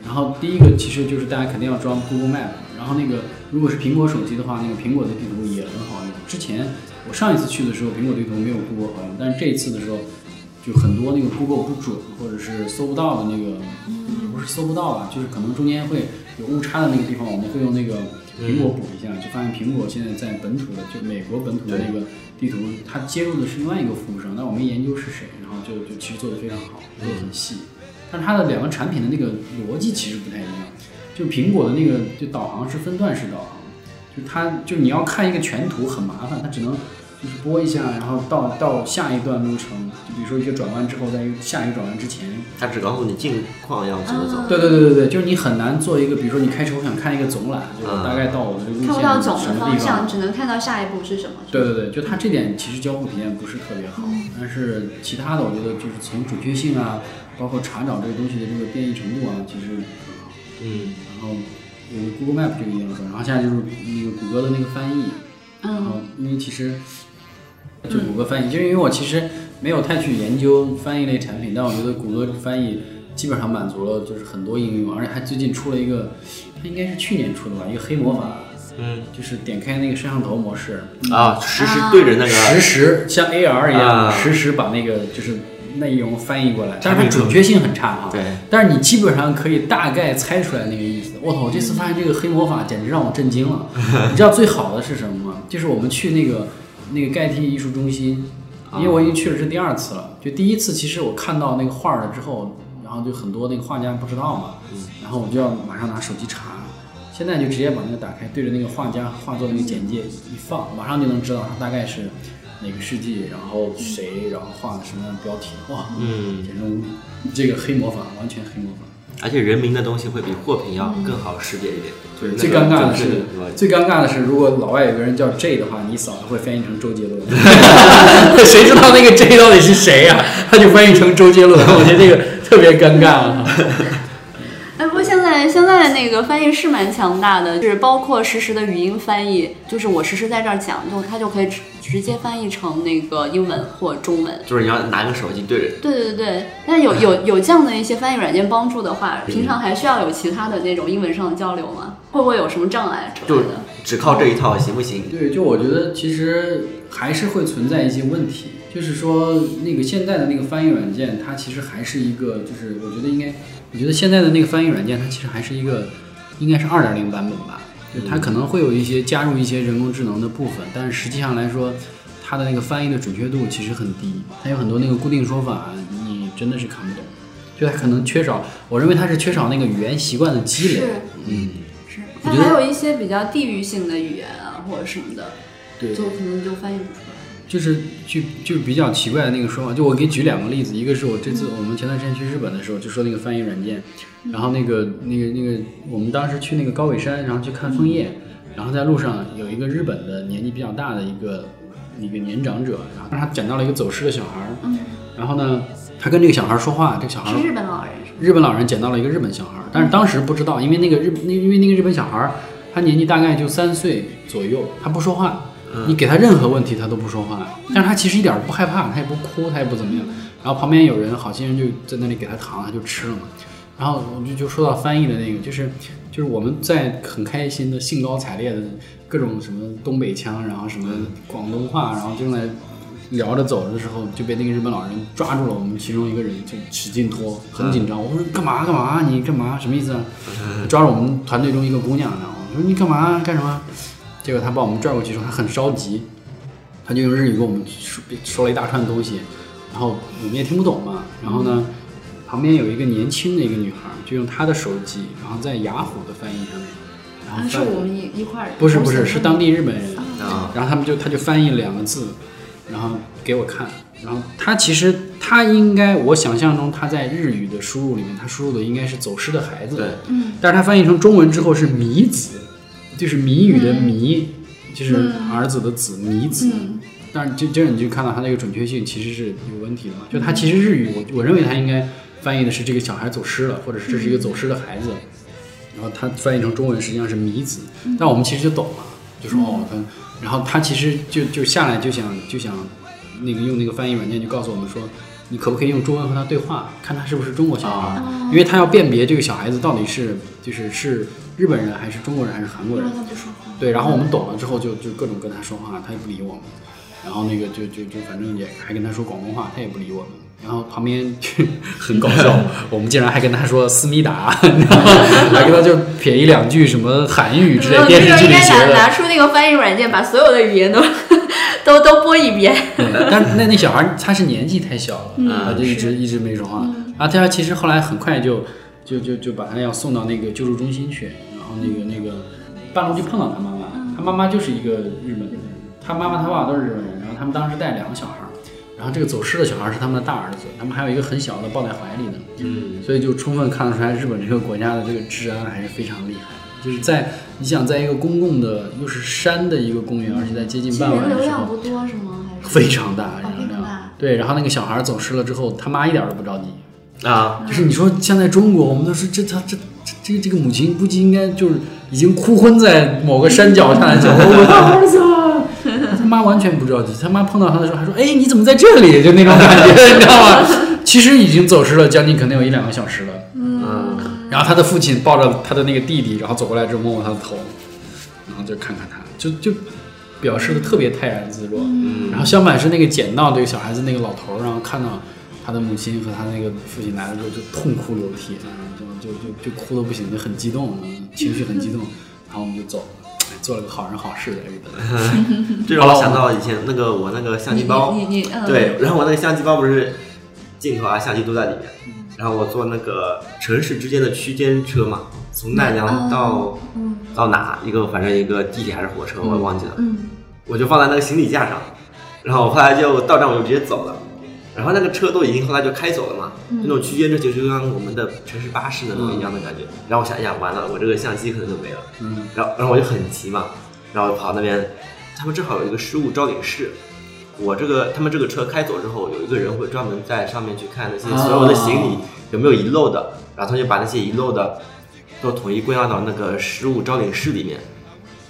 然后第一个其实就是大家肯定要装 Google Map，然后那个如果是苹果手机的话，那个苹果的地图也很好用。之前我上一次去的时候，苹果地图没有 Google 好用，但是这一次的时候，就很多那个 Google 不准，或者是搜不到的那个，也不是搜不到吧，就是可能中间会有误差的那个地方，我们会用那个苹果补一下，就发现苹果现在在本土的，就美国本土的那个地图，它接入的是另外一个服务商，但我没研究是谁，然后就就其实做的非常好，做的很细。但是它的两个产品的那个逻辑其实不太一样。就苹果的那个就导航是分段式导航，就它就你要看一个全图很麻烦，它只能就是拨一下，然后到到下一段路程，就比如说一个转弯之后，在一个下一个转弯之前。它只告诉你近况要怎么走。对对对对对，就是你很难做一个，比如说你开车，我想看一个总览，就是大概到我的这个路看不到总的线什么方向，只能看到下一步是什么。对对对，就它这点其实交互体验不是特别好，但是其他的我觉得就是从准确性啊，包括查找这个东西的这个变异程度啊，其实很好。嗯然后有 Google Map 这个一定要装，然后现在就是那个谷歌的那个翻译，然嗯后因为其实就谷歌翻译，就是因为我其实没有太去研究翻译类产品，但我觉得谷歌翻译基本上满足了就是很多应用，而且还最近出了一个，它应该是去年出的吧，一个黑魔法，嗯就是点开那个摄像头模式，啊，实时对着那个实时像 AR 一样，啊实时把那个就是内容翻译过来，但是它准确性很差哈。对，但是你基本上可以大概猜出来那个意思。我操！我这次发现这个黑魔法简直让我震惊了。你知道最好的是什么吗？就是我们去那个那个盖蒂艺术中心，因为我已经去了是第二次了。就第一次，其实我看到那个画儿了之后，然后就很多那个画家不知道嘛，然后我就要马上拿手机查。现在就直接把那个打开，对着那个画家画作的那个简介一放，马上就能知道他大概是哪个世纪，然后谁，然后画的什么样的标题。哇，嗯，简直这个黑魔法，完全黑魔法。而且人名的东西会比货品要更好识别一点。就是那最尴尬的是最尴尬的是，如果老外有个人叫 J 的话，你嫂子会翻译成周杰伦。谁知道那个 J 到底是谁呀、他就翻译成周杰伦，我觉得这个特别尴尬啊。现在的那个翻译是蛮强大的，就是包括实时的语音翻译，就是我实时在这儿讲，就它就可以直直接翻译成那个英文或中文。就是你要拿个手机对着。对对对，但有有有这样的一些翻译软件帮助的话，平常还需要有其他的那种英文上的交流吗？会不会有什么障碍之类的？只靠这一套行不行？对，就我觉得其实还是会存在一些问题，就是说那个现在的那个翻译软件，它其实还是一个，就是我觉得应该，我觉得现在的那个翻译软件，它其实还是一个，应该是二点零版本吧，就它可能会有一些加入一些人工智能的部分，但是实际上来说，它的那个翻译的准确度其实很低，它有很多那个固定说法，你真的是看不懂，就它可能缺少，我认为它是缺少那个语言习惯的积累是，嗯，是，我觉得它还有一些比较地域性的语言啊，或者什么的，对。就可能就翻译不出来。就是就就比较奇怪的那个说法，就我给举两个例子，一个是我这次我们前段时间去日本的时候，就说那个翻译软件，然后那个那个那个我们当时去那个高尾山，然后去看枫叶，然后在路上有一个日本的年纪比较大的一个一个年长者，然后他捡到了一个走失的小孩然后呢，他跟这个小孩儿说话，这个小孩儿是日本老人？日本老人捡到了一个日本小孩儿，但是当时不知道，因为那个日那因为那个日本小孩儿他年纪大概就三岁左右，他不说话，你给他任何问题他都不说话，但是他其实一点儿不害怕，他也不哭，他也不怎么样。然后旁边有人，好心人就在那里给他糖，他就吃了嘛。然后我就就说到翻译的那个，就是就是我们在很开心的兴高采烈的各种什么东北腔，然后什么广东话，然后正在聊着走着的时候，就被那个日本老人抓住了我们其中一个人，就使劲拖，很紧张。我说干嘛干嘛？你干嘛？什么意思啊？抓住我们团队中一个姑娘，然后我说你干嘛干什么？结果他把我们拽过去之后，他很着急，他就用日语跟我们说说了一大串东西，然后我们也听不懂嘛。然后呢，旁边有一个年轻的一个女孩，就用她的手机，然后在雅虎的翻译上面，然后啊，是我们一一块儿。不是不是是当地日本人，啊然后他们就他就翻译两个字，然后给我看，然后他其实他应该我想象中他在日语的输入里面，他输入的应该是走失的孩子，对，嗯，但是他翻译成中文之后是米子，就是谜语的谜，就是儿子的子谜子。嗯。但是这这你就看到他那个准确性其实是有问题的嘛，就他其实日语我我认为他应该翻译的是这个小孩走失了，或者是这是一个走失的孩子，然后他翻译成中文实际上是谜子，但我们其实就懂了，就说哦，他，然后他其实就就下来就想就想那个用那个翻译软件就告诉我们说，你可不可以用中文和他对话，看他是不是中国小孩，哦。因为他要辨别这个小孩子到底是就是是日本人还是中国人还是韩国人不然，他不说话。对，然后我们懂了之后就就各种跟他说话，他也不理我们，然后那个就就就反正也还跟他说广东话，他也不理我们。然后旁边就很搞笑，我们竟然还跟他说思密达？还跟他就撇一两句什么韩语之类 嗯电视剧里学的。拿拿出那个翻译软件，把所有的语言都 都都播一遍。但那那小孩他是年纪太小了，嗯他就一直一直没说话。然后他其实后来很快就就就就把他要送到那个救助中心去，然后那个那个半路就碰到他妈妈，他妈妈就是一个日本人，他妈妈他爸爸都是日本人，然后他们当时带两个小孩儿，然后这个走失的小孩儿是他们的大儿子，他们还有一个很小的抱在怀里的，嗯，所以就充分看得出来日本这个国家的这个治安还是非常厉害的。就是在你想在一个公共的又是山的一个公园，而且在接近傍晚的时候流量不，多是吗？非常大流量大。对，然后那个小孩走失了之后，他妈一点都不着急。啊，就是你说像在中国，我们都是这他这这这个母亲估计应该就是已经哭昏在某个山脚下来讲，我的儿子啊。他妈完全不着急，他妈碰到他的时候还说：“哎，你怎么在这里？”就那种感觉，你知道吗？其实已经走失了将近可能有一两个小时了。嗯，然后他的父亲抱着他的那个弟弟，然后走过来之后摸摸他的头，然后就看看他，就就表示的特别泰然自若。嗯然后相反是那个捡到这个小孩子那个老头，然后看到他的母亲和他那个父亲来了之后，就痛哭流涕，就就就就哭的不行，就很激动，嗯情绪很激动。然后我们就走做了个好人好事的日子。这让我想到以前那个我那个相机包，对，然后我那个相机包不是镜头啊、相机都在里面，然后我坐那个城市之间的区间车嘛，从奈良到、嗯到哪一个，反正一个地铁还是火车，我也忘记了，嗯我就放在那个行李架上，然后后来就到站我就直接走了。然后那个车都已经后来就开走了嘛，那种区间车就就跟我们的城市巴士那种一样的感觉。然后我想，哎呀，完了，我这个相机可能就没了。嗯，然后然后我就很急嘛，然后跑那边，他们正好有一个失物招领室。我这个他们这个车开走之后，有一个人会专门在上面去看那些所有的行李有没有遗漏的，然后他就把那些遗漏的都统一归纳到那个失物招领室里面。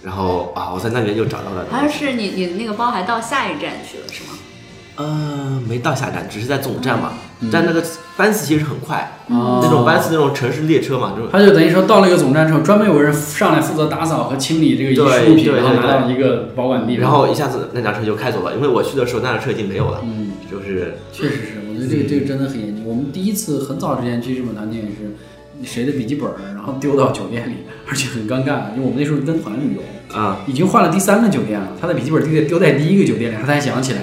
然后啊，我在那边就找到了。好像是你你那个包还到下一站去了是吗？呃，没到下站，只是在总站嘛。但那个班次其实很快，哦那种班次那种城市列车嘛，这种他就等于说到了一个总站之后，专门有人上来负责打扫和清理这个遗失物品，然后拿到一个保管地。然后一下子那辆车就开走了，因为我去的时候那辆车已经没有了，嗯，就是确实是，我觉得这个这个真的很严谨。我们第一次很早之前去日本团建也是，谁的笔记本儿然后丢到酒店里，而且很尴尬，因为我们那时候跟团旅游，啊、已经换了第三个酒店了，他的笔记本丢在丢在第一个酒店里，他才想起来。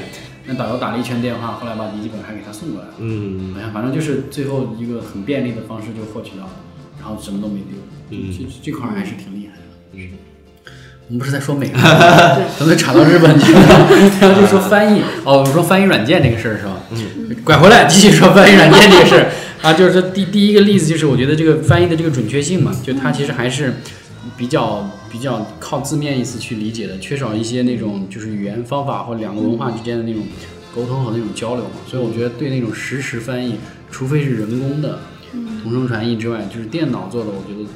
那导游打了一圈电话，后来把笔记本还给他送过来了。嗯好像，反正就是最后一个很便利的方式就获取到了，然后什么都没丢，嗯这这块还是挺厉害的。嗯我们不是在说美 国，咱们查到日本去了，然后就说翻译。哦，我们说翻译软件这个事儿是吧？嗯。拐回来继续说翻译软件这个事儿啊，就是说第第一个例子就是我觉得这个翻译的这个准确性嘛，就它其实还是比较比较靠字面意思去理解的，缺少一些那种就是语言方法或两个文化之间的那种沟通和那种交流嘛。所以我觉得对那种实时翻译，除非是人工的同声传译之外，就是电脑做的，我觉得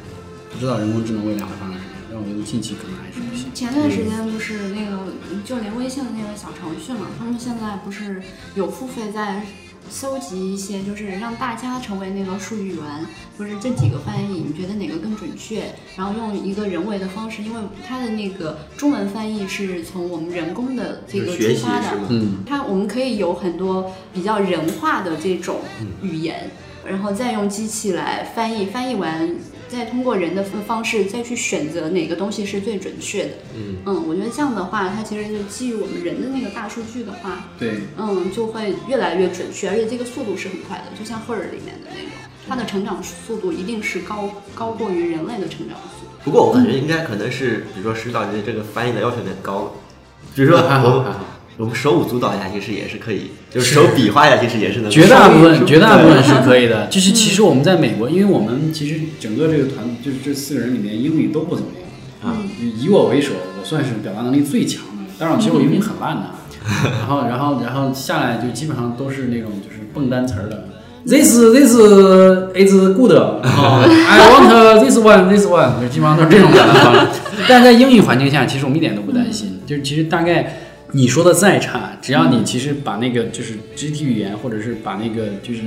不知道人工智能未来会发生什么。但我觉得近期可能还是不行。前段时间不是那个就连微信的那个小程序嘛，他们现在不是有付费在搜集一些，就是让大家成为那个数据源，就是这几个翻译，你觉得哪个更准确？然后用一个人为的方式，因为它的那个中文翻译是从我们人工的这个出发的它我们可以有很多比较人化的这种语言，然后再用机器来翻译，翻译完再通过人的方式再去选择哪个东西是最准确的。嗯嗯，我觉得这样的话，它其实就基于我们人的那个大数据的话，对，嗯，就会越来越准确，而且这个速度是很快的，就像赫尔里面的那种，它的成长速度一定是高高过于人类的成长速度。不过我感觉应该可能是，比如说石导你的这个翻译的要求有点高了，比如说。我们手舞足蹈一下，其实也是可以，就是手比划一下，其实也是能。绝大部分绝大部分是可以的。就是其实我们在美国，因为我们其实整个这个团，就是这四个人里面英语都不怎么样。啊，以我为首，我算是表达能力最强的。当然，其实我英语很烂的。然后，然后，然后下来就基本上都是那种就是蹦单词儿的。This this is good，然后 I want this one this one，就基本上都是这种表达方式。但在英语环境下，其实我们一点都不担心。就是其实大概你说的再差，只要你其实把那个就是肢体语言，或者是把那个就是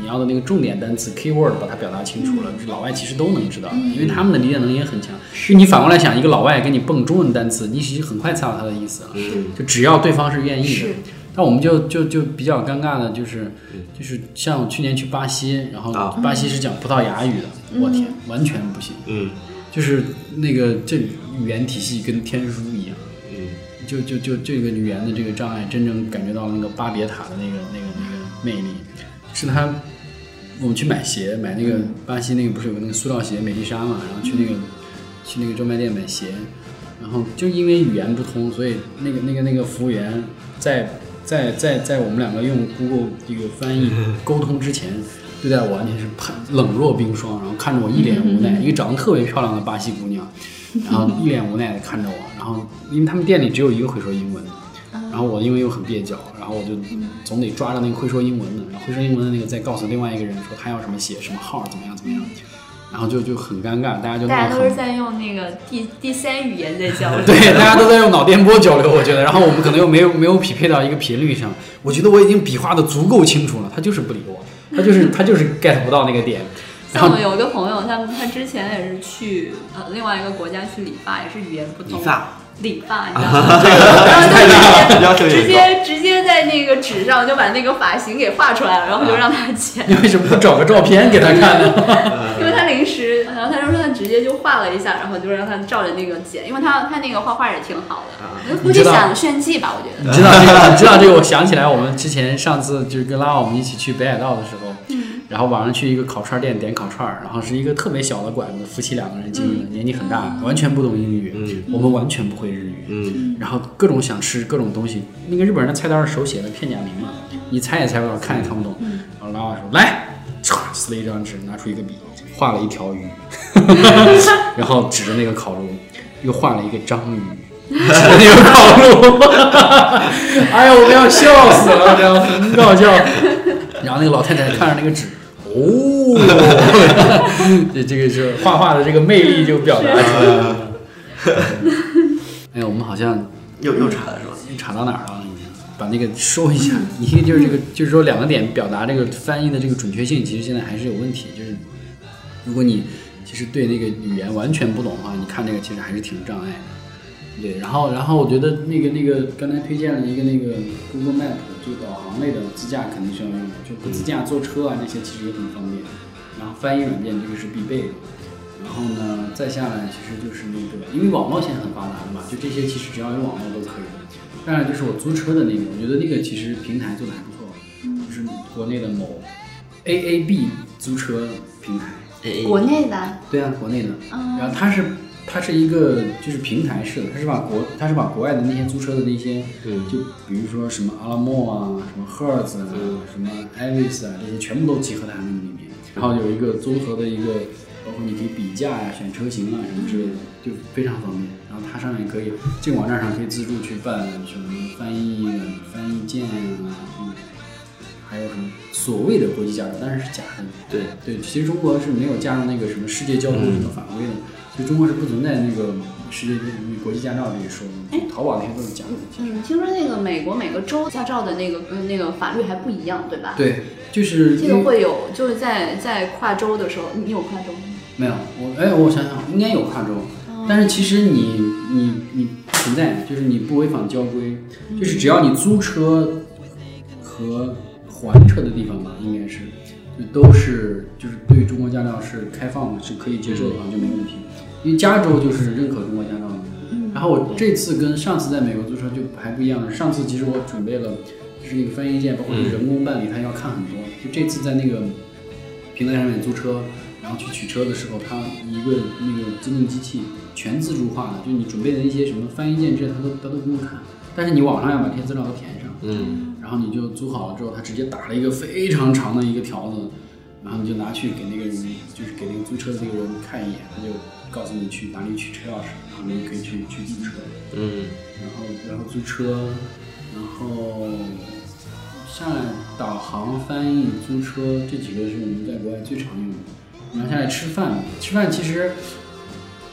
你要的那个重点单词 keyword 把它表达清楚了，老外其实都能知道，因为他们的理解能力也很强。就你反过来想，一个老外给你蹦中文单词，你其实很快猜到他的意思了。嗯就只要对方是愿意的。是。但我们就就就比较尴尬的就是，就是像我去年去巴西，然后啊。巴西是讲葡萄牙语的，我天，完全不行，嗯。就是那个这语言体系跟天书就就就这个语言的这个障碍，真正感觉到了那个巴别塔的那个那个那个魅力，是他我们去买鞋，买那个巴西那个不是有个那个塑料鞋美丽莎嘛，然后去那个去那个专卖店买鞋，然后就因为语言不通，所以那个那个那个服务员在在在在我们两个用 Google 这个翻译 沟通之前。对待我完全是判冷若冰霜，然后看着我一脸无奈，一个长得特别漂亮的巴西姑娘，然后一脸无奈的看着我，然后因为他们店里只有一个会说英文的，然后我因为又很蹩脚，然后我就总得抓着那个会说英文的，然后会说英文的那个再告诉另外一个人说他要什么写什么号怎么样怎么样，然后就就很尴尬，大家就大家都是在用那个第第三语言在交流。对，大家都在用脑电波交流，我觉得，然后我们可能又没有没有匹配到一个频率上，我觉得我已经比划的足够清楚了，他就是不理我。他就是他就是 get 不到那个点。像我有一个朋友，他他之前也是去呃另外一个国家去理发，也是语言不通。理发，理发，你知道吗？然后就 直接直接直接在那个纸上就把那个发型给画出来了，然后就让他剪。你为什么不找个照片给他看呢？因为他临时，然后他就说他直接就画了一下，然后就让他照着那个剪，因为他他那个画画也挺好的，估计想炫技吧，我觉得。你知道这个？你知道这个？我想起来，我们之前上次就是跟拉我们一起去北海道的时候，然后晚上去一个烤串店点烤串儿，然后是一个特别小的馆子，夫妻两个人经营的，年纪很大，完全不懂英语，我们完全不会日语，嗯，然后各种想吃各种东西，那个日本人的菜单是手写的片假名嘛，你猜也猜不到，看也看不懂。然后拉瓦说来，唰撕了一张纸，拿出一个笔，画了一条鱼，然后指着那个烤炉，又画了一个章鱼。指着那个烤炉，哎呀，我们要笑死了，这样很搞笑。然后那个老太太看着那个纸，哦，这这个是画画的这个魅力就表达出来了。哎呀，我们好像又又查了是吧？查到哪儿了？把那个收一下，一个就是这个，就是说两个点表达这个翻译的这个准确性，其实现在还是有问题。就是如果你其实对那个语言完全不懂的话，你看这个其实还是挺障碍的。对，然后然后我觉得那个那个刚才推荐了一个那个 Google Map 就导航类的自驾肯定需要用的，就不自驾坐车啊这些其实也很方便。然后翻译软件这个是必备的。然后呢，再下来其实就是那个，因为网络现在很发达的嘛，就这些其实只要有网络都可以。当然就是我租车的那个，我觉得那个其实平台做的还不错，就是国内的某 AAB 租车平台。国内的？对啊，国内的。嗯然后它是它是一个就是平台式的，它是把国它是把国外的那些租车的那些，嗯就比如说什么阿拉莫啊，什么 Hertz 啊，什么 Avis 啊，这些全部都集合在那个里面。然后有一个综合的一个，包括你可以比价呀、选车型啊什么之类的，就非常方便。然后它上面可以这个网站上可以自助去办什么翻译翻译件啊，嗯，还有什么所谓的国际驾照，但是是假的。对，对，其实中国是没有加入那个什么世界交通什么法规的，所以中国是不存在那个世界国际驾照这一说的。淘宝那些都是假的。嗯，听说那个美国每个州驾照的那个跟那个法律还不一样，对吧？。对，就是这个会有，就是在在跨州的时候，你有跨州吗？没有我哎，我想想，应该有跨州，但是其实你你你不存在，就是你不违反交规，就是只要你租车和还车的地方吧，应该是就都是就是对中国驾照是开放的，是可以接受的话就没问题。因为加州就是认可中国驾照的。然后我这次跟上次在美国租车就还不一样，上次其实我准备了就是那个翻译件，包括人工办理，他要看很多。就这次在那个平台上面租车，然后去取车的时候，他一个那个自动机器全自助化的，就你准备的一些什么翻译件之类，他都他都不用看，但是你网上要把这些资料都填上。嗯，然后你就租好了之后，他直接打了一个非常长的一个条子，然后你就拿去给那个人，就是给那个租车的那个人看一眼，他就告诉你去哪里取车钥匙，然后你就可以去去租车，嗯，然后然后租车，然后下来导航、翻译、租车这几个是我们在国外最常用的。然后下来吃饭，吃饭其实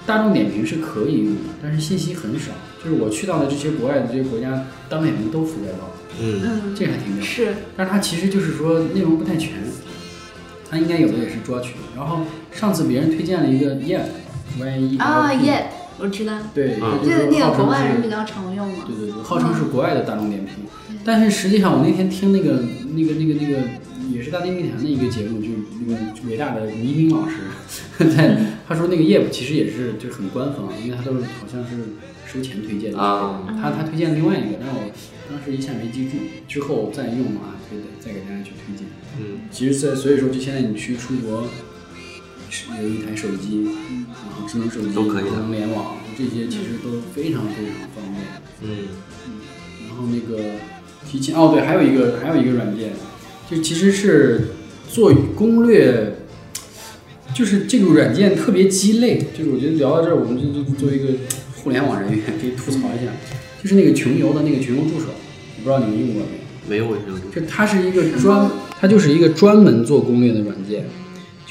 大众点评是可以用的，但是信息很少。就是我去到的这些国外的这些国家，大众点评都覆盖到了。嗯，嗯，这个还挺妙。是。但是它其实就是说内容不太全，它应该有的也是抓取。然后上次别人推荐了一个 Yep，Y E 啊耶，我知道。对，就是那个号称国外人比较常用嘛。对对对，号称是国外的大众点评。但是实际上，我那天听那个那个那个那个也是大内密谈的一个节目，就那个伟大的倪斌老师，在他说那个 Yep 其实也是就是很官方，因为他都是好像是收钱推荐的。啊他他推荐另外一个，但是我当时一下没记住，之后再用啊，可以再给大家去推荐。嗯，其实在所以说，就现在你去出国，是有一台手机，然后智能手机都可以能联网，这些其实都非常非常方便。嗯，然后那个提前哦，对，还有一个还有一个软件，就其实是做攻略，就是这个软件特别鸡肋。就是我觉得聊到这儿，我们就就作为一个互联网人员可以吐槽一下，就是那个穷游的那个穷游助手，我不知道你们用过没有？没有没有，就它是一个专，它就是一个专门做攻略的软件，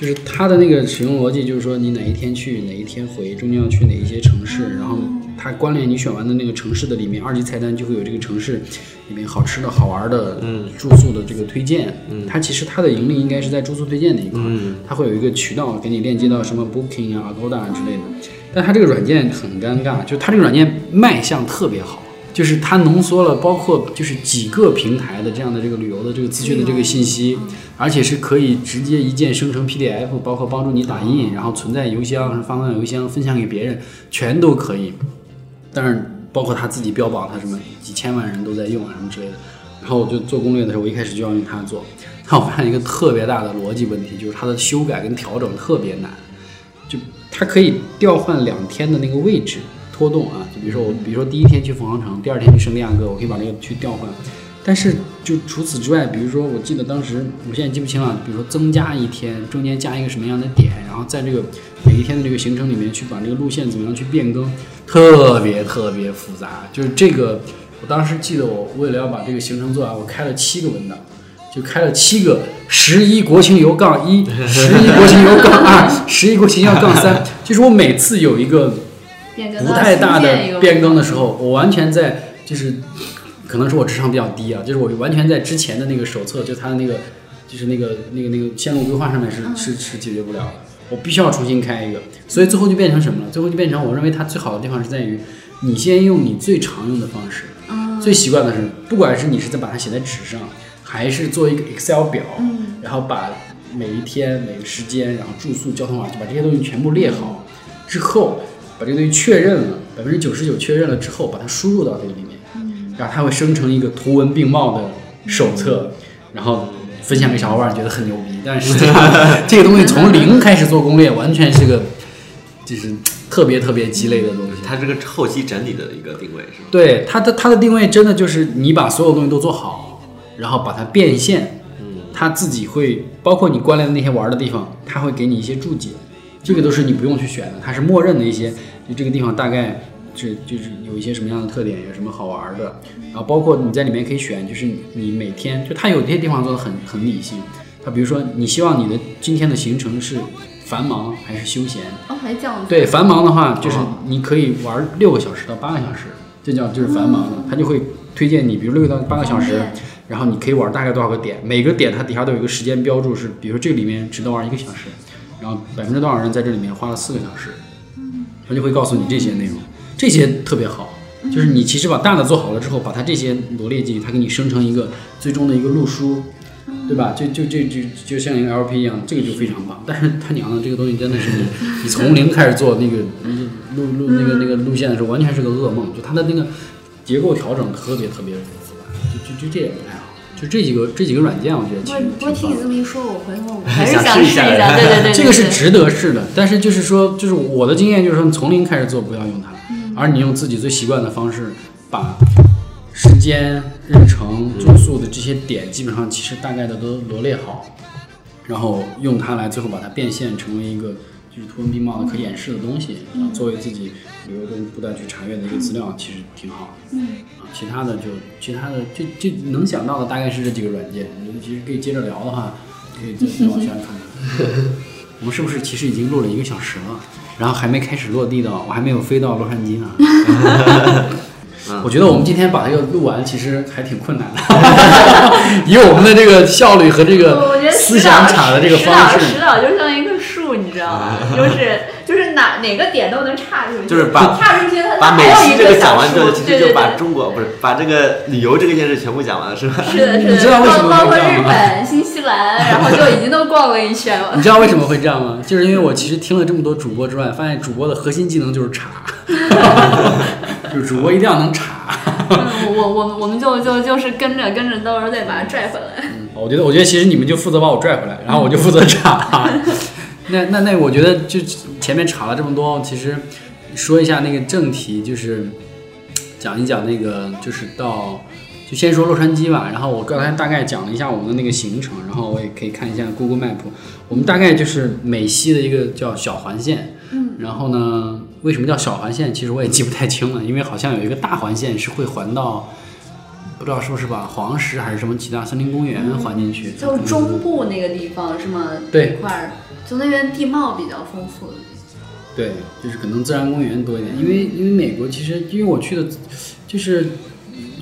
就是它的那个使用逻辑就是说你哪一天去，哪一天回，中间要去哪一些城市，然后它关联你选完的那个城市的里面，二级菜单就会有这个城市里面好吃的好玩的、嗯住宿的这个推荐。嗯它其实它的盈利应该是在住宿推荐那一块，嗯它会有一个渠道给你链接到什么 Booking 啊、Agoda 啊之类的。但它这个软件很尴尬，就它这个软件卖相特别好，就是它浓缩了包括就是几个平台的这样的这个旅游的这个资讯的这个信息，而且是可以直接一键生成 PDF，包括帮助你打印，然后存在邮箱、发到邮箱、分享给别人，全都可以。但是，包括他自己标榜他什么几千万人都在用啊什么之类的。然后我就做攻略的时候，我一开始就要用它做，但我发现一个特别大的逻辑问题，就是它的修改跟调整特别难。就它可以调换两天的那个位置拖动啊，就比如说我，比如说第一天去凤凰城，第二天去圣地亚哥，我可以把这个去调换。但是就除此之外，比如说我记得当时我现在记不清了，比如说增加一天，中间加一个什么样的点，然后在这个每一天的这个行程里面去把这个路线怎么样去变更，特别特别复杂。就是这个，我当时记得我为了要把这个行程做完，我开了七个文档。就开了七个十一国情游杠一，十一国情游杠二，十一国情游杠三，就是我每次有一个不太大的变更的时候，我完全在就是，可能是我智商比较低啊，就是我完全在之前的那个手册，就它的那个就是那个那个那个线路规划上面是是是解决不了的，我必须要重新开一个，所以最后就变成什么了？最后就变成我认为它最好的地方是在于，你先用你最常用的方式，最习惯的是，不管是你是在把它写在纸上，还是做一个 Excel 表，然后把每一天、每个时间，然后住宿、交通啊，就把这些东西全部列好之后，把这个东西确认了，百分之九十九确认了之后，把它输入到这个里面，然后它会生成一个图文并茂的手册，然后分享给小伙伴，觉得很牛逼。但是 这个东西从零开始做攻略，完全是个就是特别特别鸡肋的东西。它是个后期整理的一个定位是吧？对它的它的定位真的就是你把所有东西都做好，然后把它变现，嗯，它自己会包括你关联的那些玩的地方，它会给你一些注解，这个都是你不用去选的，它是默认的一些，就这个地方大概是就是有一些什么样的特点，有什么好玩的，然后包括你在里面可以选，就是你每天就它有些地方做的很很理性，它比如说你希望你的今天的行程是繁忙还是休闲，哦，还这样子。对，繁忙的话就是哦你可以玩六个小时到八个小时，这叫就是繁忙的，它就会推荐你，比如六到八个小时，然后你可以玩大概多少个点，每个点它底下都有一个时间标注，是比如说这个里面只能玩一个小时，然后百分之多少人在这里面花了四个小时，他就会告诉你这些内容，这些特别好。就是你其实把大的做好了之后，把它这些罗列进去，它给你生成一个最终的一个路书，对吧？就就就就就像一个 LP 一样，这个就非常棒。但是他娘的，这个东西真的是你你从零开始做那个路路那个那个路线的时候，完全是个噩梦。就它的那个结构调整特别特别复杂，就就就这也不太好。就这几个这几个软件，我觉得其实不过听你这么一说，我回头我 还是想想试一下下。对对对，对这个是值得试的，但是就是说，就是我的经验就是说，你从零开始做不要用它，而你用自己最习惯的方式，把时间、日程、住宿的这些点，基本上其实大概的都罗列好，然后用它来最后把它变现成为一个就是图文并茂的可演示的东西，然后作为自己旅游中不断去查阅的一个资料，其实挺好的。嗯啊，其他的就其他的就就能想到的大概是这几个软件。我觉得其实可以接着聊的话，可以再再往下看看。我们是不是其实已经录了一个小时了，然后还没开始落地到，我还没有飞到洛杉矶呢。我觉得我们今天把这个录完，其实还挺困难的。以我们的这个效率和这我觉得个思想卡的这个方式，石导就像一棵树，你知就是就是哪哪个点都能岔出去，就是把岔出去，它把美还有一西这个小讲完之后，树其实就把对对对中国不是把这个旅游这个件事全部讲完了，是吧？是的，是的，你知道为什么包包括会这样吗日本、新西兰，然后就已经都逛了一圈了你。知道为什么会这样吗？就是因为我其实听了这么多主播之外，发现主播的核心技能就是查，就是主播一定要能查。嗯我我我们就就就是跟着跟着，到时候再把它拽回来。我觉得，我觉得其实你们就负责把我拽回来，然后我就负责查。那那那，我觉得就前面查了这么多，其实说一下那个正题，就是讲一讲那个，就是到就先说洛杉矶吧。然后我刚才大概讲了一下我们的那个行程，然后我也可以看一下 Google Map。我们大概就是美西的一个叫小环线，嗯，然后呢，为什么叫小环线？其实我也记不太清了，因为好像有一个大环线是会环到。不知道是不是把黄石还是什么其他森林公园环进去，就中部那个地方是吗？对那块儿，就那边地貌比较丰富。对，就是可能自然公园多一点，因为因为美国其实因为我去的，就是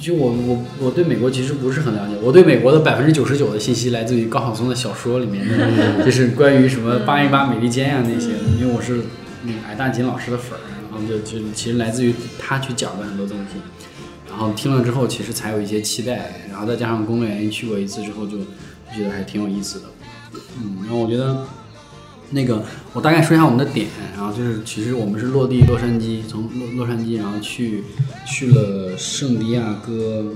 就我我我对美国其实不是很了解，我对美国的百分之九十九的信息来自于高晓松的小说里面的，就是关于什么八一八美利坚啊那些，因为我是那个矮大紧老师的粉儿，然后就就其实来自于他去讲的很多东西，然后听了之后其实才有一些期待，然后再加上公园去过一次之后就就觉得还挺有意思的，嗯，然后我觉得。那个，我大概说一下我们的点，然后就是，其实我们是落地洛杉矶，从洛洛杉矶，然后去去了圣地亚哥，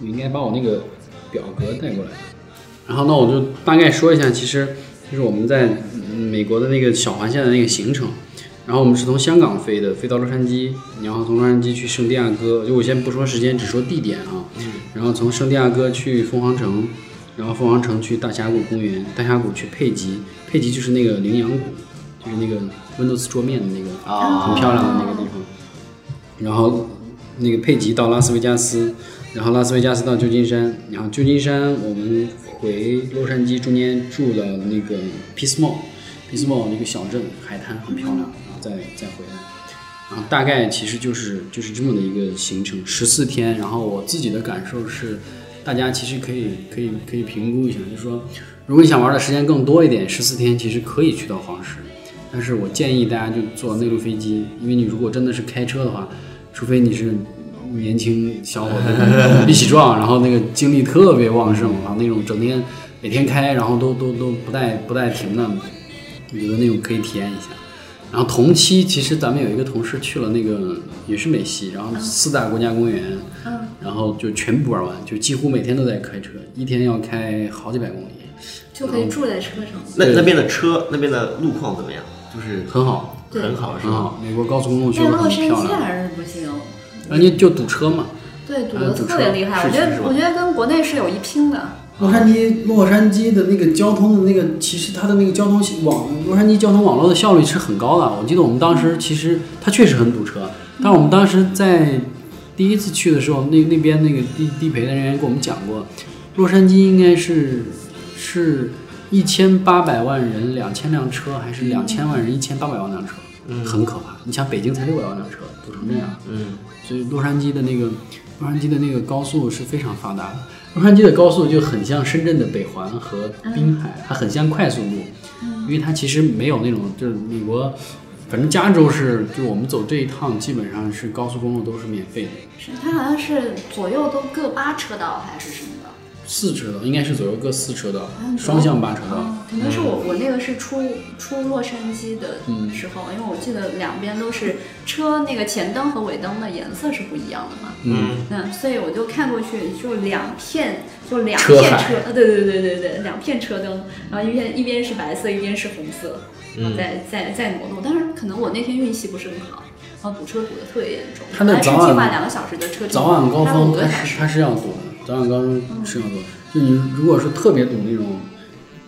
我应该把我那个表格带过来，然后那我就大概说一下，其实就是我们在美国的那个小环线的那个行程，然后我们是从香港飞的，飞到洛杉矶，然后从洛杉矶去圣地亚哥，就我先不说时间，只说地点啊，然后从圣地亚哥去凤凰城。然后凤凰城去大峡谷公园，大峡谷去佩吉，佩吉就是那个羚羊谷，就是那个 Windows 桌面的那个很漂亮的那个地方。然后那个佩吉到拉斯维加斯，然后拉斯维加斯到旧金山，然后旧金山我们回洛杉矶，中间住了那个 Peace Mall，Peace Mall 一个小镇，海滩很漂亮，然后再再回来。然后大概其实就是就是这么的一个行程，十四天。然后我自己的感受是。大家其实可以可以可以评估一下，就是说，如果你想玩的时间更多一点，十四天其实可以去到黄石，但是我建议大家就坐内陆飞机，因为你如果真的是开车的话，除非你是年轻小伙子，力气壮，然后那个精力特别旺盛啊，那种整天每天开，然后都 都都不带不带停的，我觉得那种可以体验一下。然后同期其实咱们有一个同事去了那个也是美西，然后四大国家公园，然后就全部玩完，就几乎每天都在开车，一天要开好几百公里，就可以住在车上。那那边的车那边的路况怎么样？就是很好，很好，很好。美国高速公路修的很漂亮。还是不行，人家就堵车嘛。对，堵得特别厉害。我觉得我觉得跟国内是有一拼的。洛杉矶，洛杉矶的那个交通的那个，其实它的那个交通网，洛杉矶交通网络的效率是很高的。我记得我们当时其实它确实很堵车，但我们当时在第一次去的时候，那那边那个地地陪的人员跟我们讲过，洛杉矶应该是是一千八百万人两千辆车，还是两千万人一千八百万辆车，嗯很可怕。你想北京才六百万辆车，堵成这样，嗯，所以洛杉矶的那个洛杉矶的那个高速是非常发达的。洛杉矶的高速就很像深圳的北环和滨海，它很像快速路，因为它其实没有那种就是美国，反正加州是，就我们走这一趟基本上是高速公路都是免费的。是它好像是左右都各八车道还是什么？四车道应该是左右各四车道，双向八车道。可能是我我那个是出出洛杉矶的时候，因为我记得两边都是车那个前灯和尾灯的颜色是不一样的嘛。嗯。那所以我就看过去就两片就两片车，呃对对对对对，两片车灯，然后一边一边是白色，一边是红色，然后在在在挪动。但是可能我那天运气不是很好，然后堵车堵得特别严重。它那早晚两个小时的车早晚高峰它是它是要堵的。早晚高峰是要多，就你如果是特别懂那种，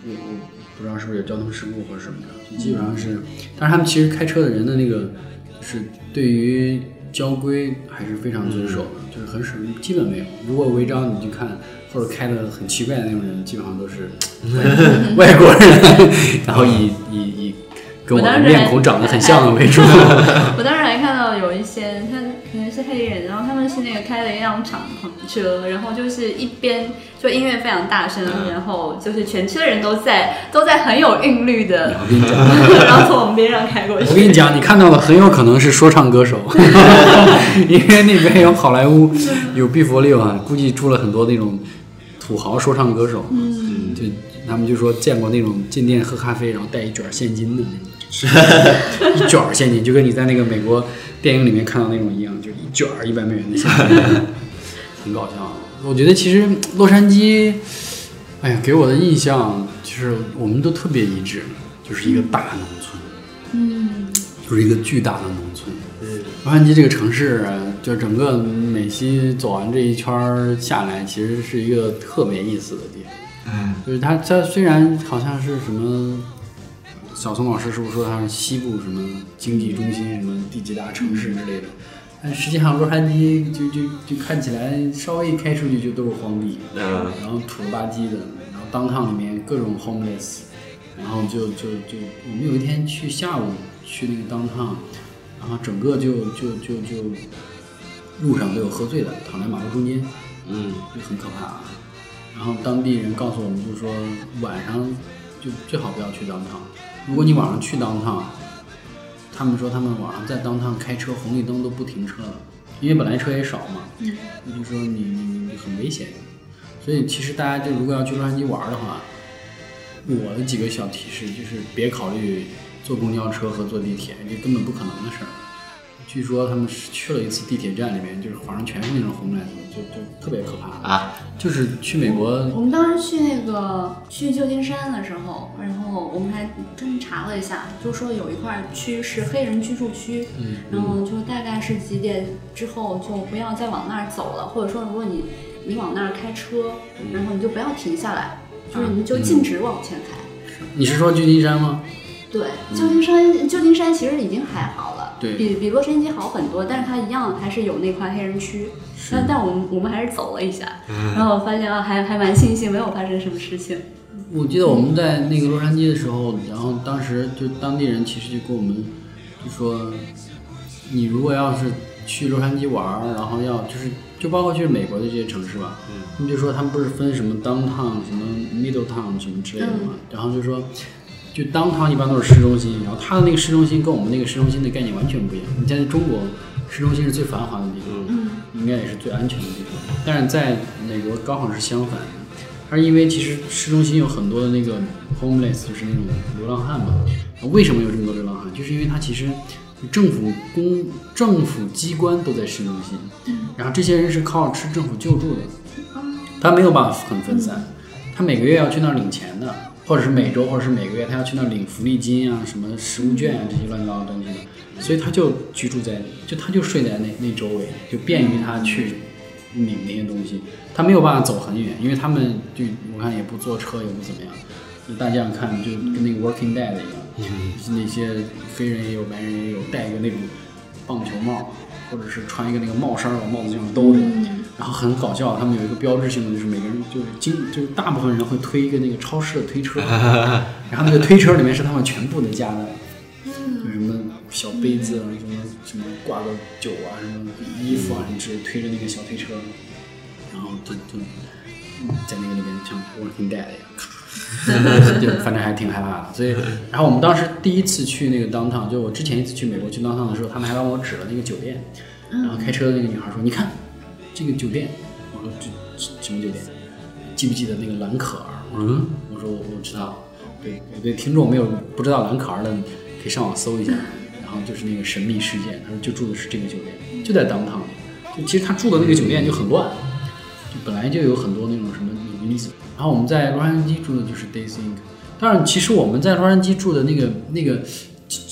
我我不知道是不是有交通事故或者什么的，基本上是。但是他们其实开车的人的那个，是对于交规还是非常遵守的，就是很少，基本没有。如果违章，你去看或者开的很奇怪的那种人，基本上都是 外国人，然后以以以跟我的面孔长得很像的为主。我当时还看到有一些他。可能是黑人，然后他们是那个开了一辆敞篷车，然后就是一边就音乐非常大声，然后就是全车人都在都在很有韵律的，我跟你讲 然后从我们边上开过去。我跟你讲，你看到的很有可能是说唱歌手，因为那边有好莱坞，有毕佛利啊，估计住了很多那种土豪说唱歌手，嗯，就他们就说见过那种进店喝咖啡，然后带一卷现金的那种。是，一卷现金，就跟你在那个美国电影里面看到那种一样，就一卷一百美元的现金，很搞笑。我觉得其实洛杉矶，哎呀，给我的印象就是我们都特别一致，就是一个大农村，嗯，就是一个巨大的农村。洛杉矶这个城市，就整个美西走完这一圈下来，其实是一个特别意思的地方。嗯，就是它，它虽然好像是什么。小松老师是不是说它是西部什么经济中心，什么第几大城市之类的？但实际上洛杉矶就就就看起来稍微一开出去就都是荒地，然后土了吧唧的，然后当趟里面各种 homeless，然后就就就我们有一天去下午去那个当趟，然后整个就就就就路上都有喝醉的躺在马路中间，嗯，就很可怕啊。然后当地人告诉我们，就是说晚上就最好不要去当趟。如果你晚上去当趟，他们说他们晚上在当趟开车，红绿灯都不停车了，因为本来车也少嘛，嗯那就说你你你很危险。所以其实大家就如果要去洛杉矶玩的话，我的几个小提示就是别考虑坐公交车和坐地铁，这根本不可能的事儿。据说他们是去了一次地铁站里面，就是好像全是那种红蓝色，就就特别可怕啊！就是去美国我们当时去那个去旧金山的时候，然后我们还专门查了一下，就说有一块区是黑人居住区，嗯然后就大概是几点之后就不要再往那儿走了，或者说如果你你往那儿开车，然后你就不要停下来，就是你就禁止往前开。你是说旧金山吗？对，旧金山旧金山其实已经还好了，对比比洛杉矶好很多，但是它一样还是有那块黑人区。但但我们我们还是走了一下，然后发现啊，还还蛮庆幸没有发生什么事情。我记得我们在那个洛杉矶的时候，然后当时就当地人其实就跟我们就说，你如果要是去洛杉矶玩，然后要就是就包括去美国的这些城市吧，嗯他们就说他们不是分什么 downtown 什么 middle town 什么之类的嘛，然后就说就 downtown 一般都是市中心，然后它的那个市中心跟我们那个市中心的概念完全不一样。你在中国市中心是最繁华的地方，嗯应该也是最安全的地方。但是在美国刚好是相反的，它是因为其实市中心有很多的那个 homeless，就是那种流浪汉嘛。为什么有这么多流浪汉？就是因为它其实政府公政府机关都在市中心，然后这些人是靠吃政府救助的，他没有办法很分散，他每个月要去那儿领钱的，或者是每周或者是每个月他要去那儿领福利金啊、什么食物券啊这些乱七八糟的东西的，所以他就居住在，就他就睡在那那周围，就便于他去领那些东西。他没有办法走很远，因为他们就我看也不坐车，也不怎么样。就大家想看，就跟那个 Working Dead 一样，就是那些黑人也有，白人也有，戴一个那种棒球帽，或者是穿一个那个帽衫儿把帽子这样兜着，然后很搞笑。他们有一一个标志性的，就是每个人就是经就是大部分人会推一个那个超市的推车，然后那个推车里面是他们全部的家当，就什么小杯子啊，什么什么挂个酒啊，什么衣服啊，什么之类，推着那个小推车，然后就就在那个里面像 Working Dead 一样，咔，就反正还挺害怕的。所以，然后我们当时第一次去那个 downtown，就我之前一次去美国去 downtown 的时候，他们还帮我指了那个酒店，然后开车的那个女孩说：“你看这个酒店。”我说：“这这什么酒店？记不记得那个蓝可儿？”我说：“嗯。”我说：“我我知道。”对对，听众没有不知道蓝可儿的，可以上网搜一下。然后就是那个神秘事件，他说就住的是这个酒店，就在 downtown 里。就其实他住的那个酒店就很乱，就本来就有很多那种什么女子。然后我们在洛杉矶住的就是 Days Inc。当然，其实我们在洛杉矶住的那个那个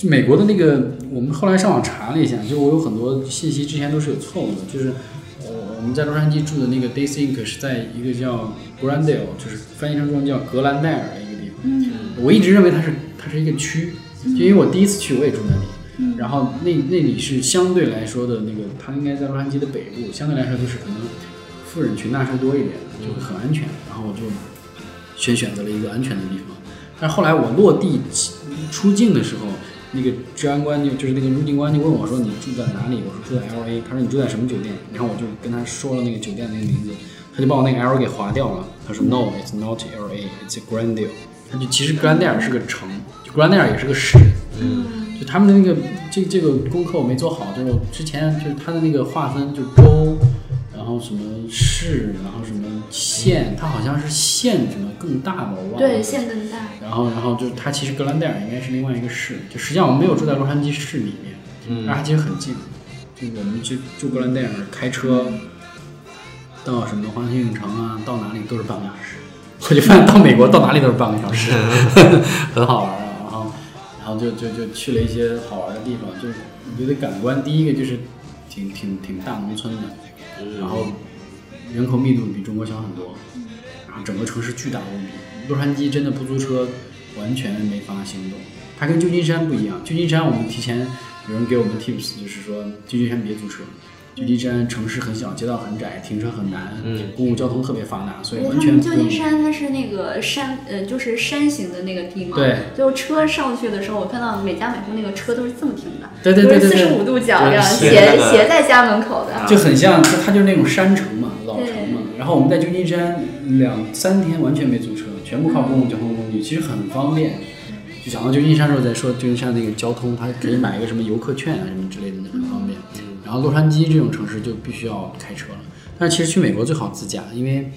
美国的那个，我们后来上网查了一下，就我有很多信息之前都是有错误的，就是呃我们在洛杉矶住的那个 Days Inc 是在一个叫 Grandale，就是翻译成中文叫格兰戴尔的一个地方。嗯我一直认为它是它是一个区，就因为我第一次去我也住那里，然后那那里是相对来说的那个，它应该在洛杉矶的北部，相对来说就是可能富人群纳税多一点的，就很安全。然后我就先选择了一个安全的地方，但是后来我落地出境的时候，那个治安官就就是那个入境官就问我说你住在哪里？我说住在 L A，他说你住在什么酒店？然后我就跟他说了那个酒店那个名字，他就把我那个 L 给划掉了。他说 No, it's not L A, it's Glendale。他就其实格兰戴尔是个城，就格兰戴尔也是个市。嗯就他们的那个这这个功课我没做好，就是之前就是他的那个划分，就州，后什么市，然后什么县，它好像是县什么更大吧，我忘了。对，县更大。然后然后就是它其实格兰戴尔应该是另外一个市，就实际上我们没有住在洛杉矶市里面，嗯但是它其实很近，就我们去住格兰戴尔开车到什么环球影城啊，到哪里都是半个小时。我就发现到美国到哪里都是半个小时，很好玩啊。然后，然后就就就去了一些好玩的地方，就是我觉得感官第一个就是挺挺挺大农村的，然后人口密度比中国小很多，然后整个城市巨大无比。洛杉矶真的不租车完全没法行动，它跟旧金山不一样。旧金山我们提前有人给我们 tips，就是说旧金山别租车，旧金山城市很小，街道很窄，停车很难，嗯公共交通特别发达，所以对，完他们旧全不用金山它是那个山，呃，就是山形的那个地嘛。对。就车上去的时候，我看到每家每户那个车都是这么停的，对对对对对四十五度角这样斜斜在家门口的。就很像，它就是那种山城嘛，老城嘛。然后我们在旧金山两三天完全没租车，全部靠公共交通工具，其实很方便。就讲到旧金山的时候，再说旧金山那个交通，它可以买一个什么游客券啊什么之类的，那很方便。然后洛杉矶这种城市就必须要开车了。但是其实去美国最好自驾，因为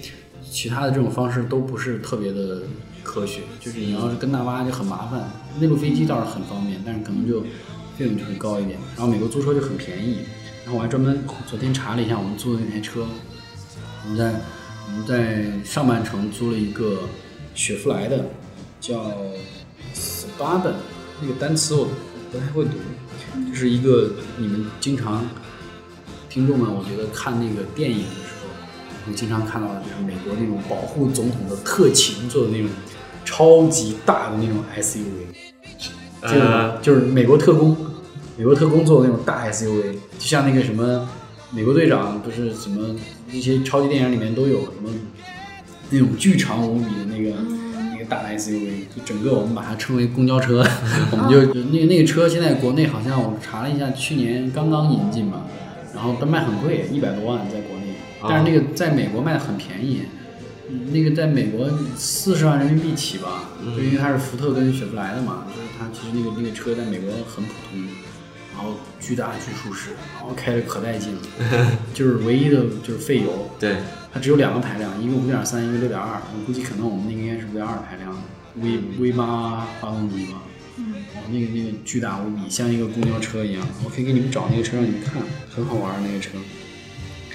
其他的这种方式都不是特别的科学，就是你要是跟大巴就很麻烦。内陆飞机倒是很方便，但是可能就费用就会高一点。然后美国租车就很便宜。然后我还专门昨天查了一下我们租的那台车，我们在我们在上半程租了一个雪佛兰的，叫 Suburban，那个单词我不太会读，就是一个你们经常听众们，我觉得看那个电影的时候，会经常看到的，就是美国那种保护总统的特勤做的那种超级大的那种 SUV，记得吗？就是美国特工，美国特工做的那种大 SUV，就像那个什么美国队长，不是什么一些超级电影里面都有什么那种巨长无比的那个。那个大的 SUV，就整个我们把它称为公交车，我们就那那个车现在国内好像我查了一下，去年刚刚引进嘛，然后它卖很贵，一百多万在国内，但是那个在美国卖的很便宜，嗯那个在美国四十万人民币起吧，就因为它是福特跟雪佛兰的嘛，就是它其实那个那个车在美国很普通，然后巨大巨舒适，然后开着可带劲了，就是唯一的就是费油，对，它只有两个排量，一个五点三，一个六点二。我估计可能我们那个应该是五点二排量的 V V 八发动机吧。嗯，哦，那个那个巨大无比，像一个公交车一样。我可以给你们找那个车让你们看，很好玩那个车。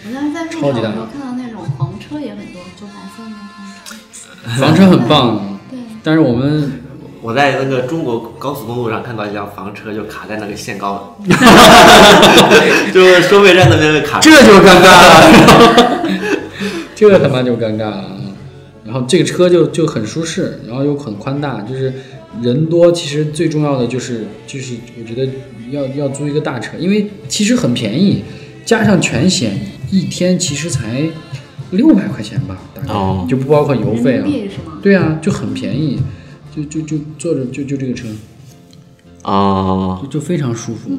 我当时在路超级大上看到那种房车也很多，就白色的那种房车。房车很棒，对，但是我们我在那个中国高速公路上看到一辆房车，就卡在那个限高，就是收费站那边卡。这就尴尬了，这他妈就尴尬了。啊然后这个车就就很舒适，然后又很宽大，就是人多。其实最重要的就是就是我觉得要要租一个大车，因为其实很便宜，加上全险一天其实才六百块钱吧，大概、哦就不包括油费啊人民。币是吗？对啊，就很便宜，就就就坐着就就这个车，哦，就就非常舒服。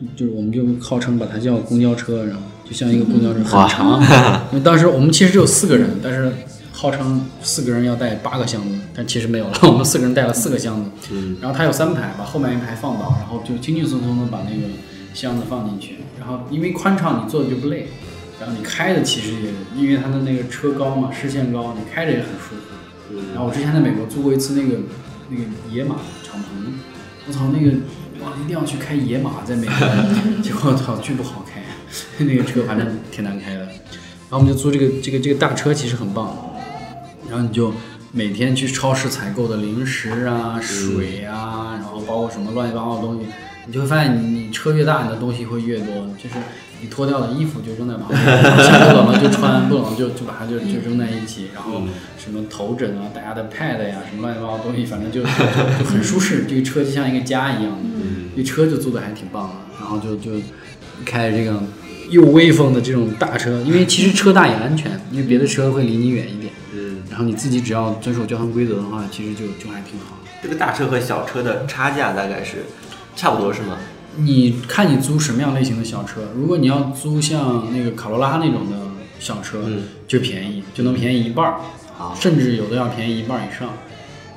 就就是我们就号称把它叫公交车，然后就像一个公交车很长。因为当时我们其实只有四个人，但是号称四个人要带八个箱子，但其实没有了，我们四个人带了四个箱子。嗯，然后它有三排，把后面一排放倒，然后就轻轻松松的把那个箱子放进去。然后因为宽敞，你坐的就不累。然后你开的其实也，因为它的那个车高嘛，视线高，你开着也很舒服。然后我之前在美国租过一次那个那个野马敞篷，我操，那个哇一定要去开野马在美国，结果操巨不好开，那个车反正挺难开的。然后我们就租这个这个这个大车，其实很棒。然后你就每天去超市采购的零食啊、水啊，然后包括什么乱七八糟的东西，你就会发现你你车越大，你的东西会越多，就是你脱掉的衣服就扔在旁边，夏天冷了就穿，不冷就就把它就就扔在一起，然后什么头枕啊、大家的 pad 呀、什么乱七八糟的东西，反正就就就就很舒适，这个车就像一个家一样的，这车就租的还挺棒的，然后就就开着这个又威风的这种大车，因为其实车大也安全，因为别的车会离你远一点。嗯，然后你自己只要遵守交通规则的话，其实就就还挺好。这个大车和小车的差价大概是差不多是吗？你看你租什么样类型的小车，如果你要租像那个卡罗拉那种的小车，嗯就便宜，就能便宜一半儿，好，甚至有的要便宜一半儿以上。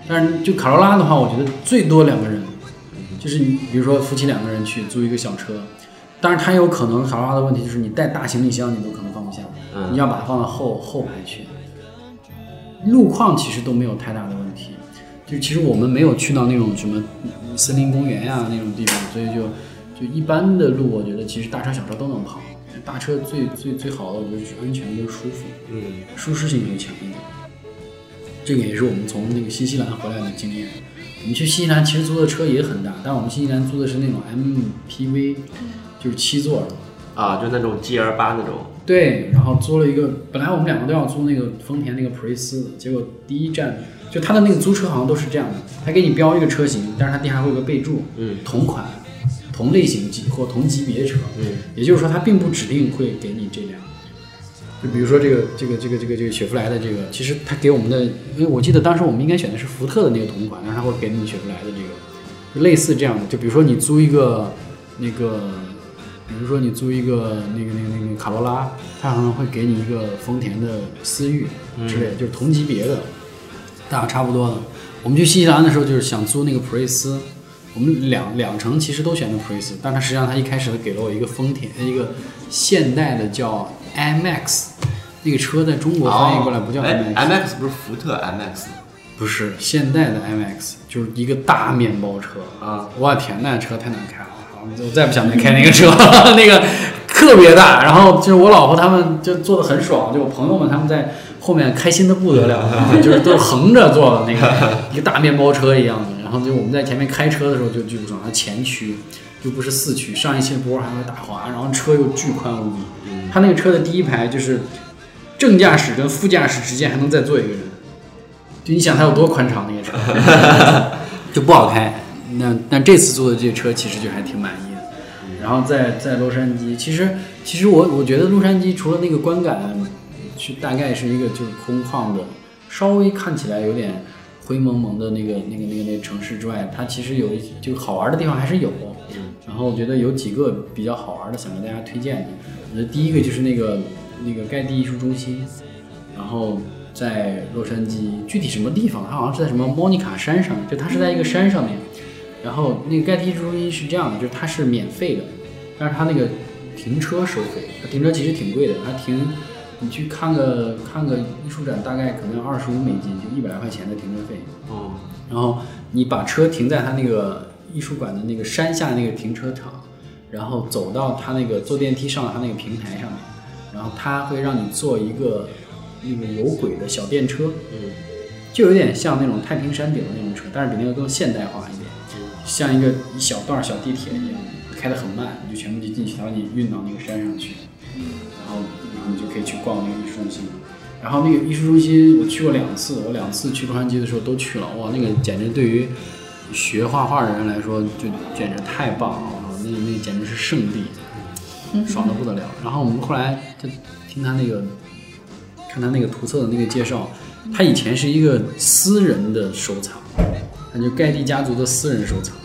但是就卡罗拉的话，我觉得最多两个人，就是你比如说夫妻两个人去租一个小车，但是它有可能卡罗拉的问题就是你带大行李箱你都可能放不下，嗯你要把它放到后后排去。路况其实都没有太大的问题，就其实我们没有去到那种什么森林公园呀、那种地方，所以就就一般的路，我觉得其实大车小车都能跑。大车最最最好的，我觉得是安全跟舒服，嗯，舒适性会强一点。这个也是我们从那个新西兰回来的经验。我们去新西兰其实租的车也很大，但我们新西兰租的是那种 MPV，就是七座的。啊，就那种 G L 八那种，对，然后租了一个，本来我们两个都要租那个丰田那个普锐斯的，结果第一站就他的那个租车好像都是这样的，他给你标一个车型，但是他底下会有个备注，嗯，同款，同类型级或同级别车，嗯，也就是说他并不指定会给你这辆。就比如说这个这个这个这个这个雪佛兰的这个，其实他给我们的，因为我记得当时我们应该选的是福特的那个同款，但是他会给你雪佛兰的这个，类似这样的。就比如说你租一个那个，比如说你租一个那个那个那个卡罗拉，它可能会给你一个丰田的思域之类的，就是同级别的，大小差不多的。我们去新西兰的时候，就是想租那个普锐斯，我们两两程其实都选的普锐斯，但它实际上它一开始给了我一个丰田一个现代的叫 IMAX，那个车在中国翻译过来不叫哎 IMAX，、，MX 不是福特 MX 不是现代的 IMAX，就是一个大面包车。啊！我天，那车太难开了，我再不想再开那个车，那个特别大。然后就是我老婆他们就坐的很爽，就我朋友们他们在后面开心的不得了，就是都横着坐的那个一个大面包车一样的。然后就我们在前面开车的时候就巨不爽，它前驱又不是四驱，上一些坡还会打滑，然后车又巨宽无比。它那个车的第一排就是正驾驶跟副驾驶之间还能再坐一个人。就你想它有多宽敞那个车，就不好开。那那这次坐的这车其实就还挺满意的。然后在在洛杉矶，其实其实我我觉得洛杉矶除了那个观感，是大概是一个就是空旷的，稍微看起来有点灰蒙蒙的那个那个那个那个城市之外，它其实有一就好玩的地方还是有。然后我觉得有几个比较好玩的，想给大家推荐的。我觉得第一个就是那个那个盖蒂艺术中心，然后在洛杉矶，具体什么地方？它好像是在什么莫妮卡山上，就它是在一个山上面。然后那个盖蒂中心是这样的，就是它是免费的，但是它那个停车收费，它停车其实挺贵的，它停你去看个看个艺术展，大概可能二十五美金，就一百来块钱的停车费。哦，然后你把车停在它那个艺术馆的那个山下那个停车场，然后走到它那个坐电梯上它那个平台上面，然后它会让你坐一个那个有轨的小电车，嗯，就有点像那种太平山顶的那种车，但是比那个更现代化一点，像一个一小段小地铁一样，开得很慢，你就全部就进去，然后你运到那个山上去，然后然后你就可以去逛那个艺术中心。然后那个艺术中心我去过两次，我两次去洛杉矶的时候都去了，哇，那个简直对于学画画的人来说就简直太棒了，那那简直是圣地，爽的不得了。然后我们后来就听他那个看他那个图册的那个介绍，他以前是一个私人的收藏，他就盖蒂家族的私人收藏。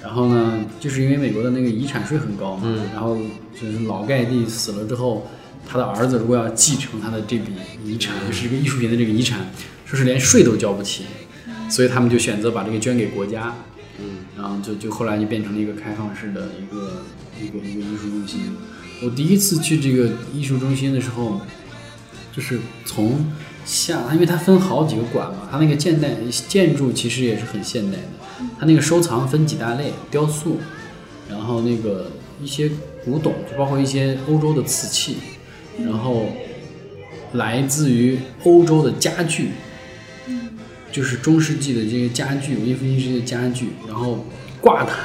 然后呢，就是因为美国的那个遗产税很高嘛，嗯然后就是老盖蒂死了之后，他的儿子如果要继承他的这笔遗产，就是这个艺术品的这个遗产，说是连税都交不起，所以他们就选择把这个捐给国家，嗯，然后就就后来就变成了一个开放式的一个一个一个艺术中心。我第一次去这个艺术中心的时候，就是从下，因为它分好几个馆嘛，它那个现代建筑其实也是很现代的。它那个收藏分几大类，雕塑，然后那个一些古董，就包括一些欧洲的瓷器，然后来自于欧洲的家具，就是中世纪的这些家具，文艺复兴时期的家具，然后挂毯，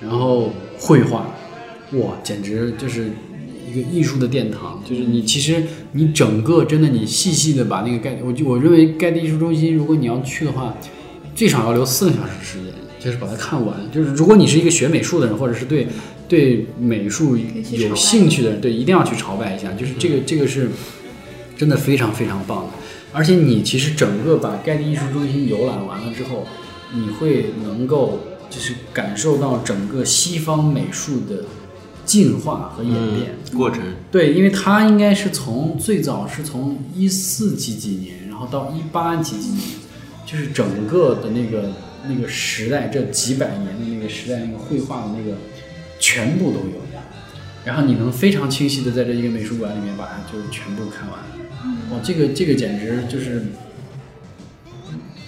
然后绘画，哇，简直就是一个艺术的殿堂。就是你其实你整个真的你细细的把那个盖，我就我认为盖蒂艺术中心，如果你要去的话，最少要留四个小时时间，就是把它看完。就是如果你是一个学美术的人，或者是对对美术有兴趣的人，对，一定要去朝拜一下。就是这个这个是真的非常非常棒的。而且你其实整个把盖蒂艺术中心游览完了之后，你会能够就是感受到整个西方美术的进化和演变。嗯过程，对，因为它应该是从最早是从一四几几年，然后到一八几几年，就是整个的那个那个时代，这几百年的那个时代，那个绘画的那个全部都有。然后你能非常清晰的在这一个美术馆里面把它就是全部看完。哇，这个这个简直就是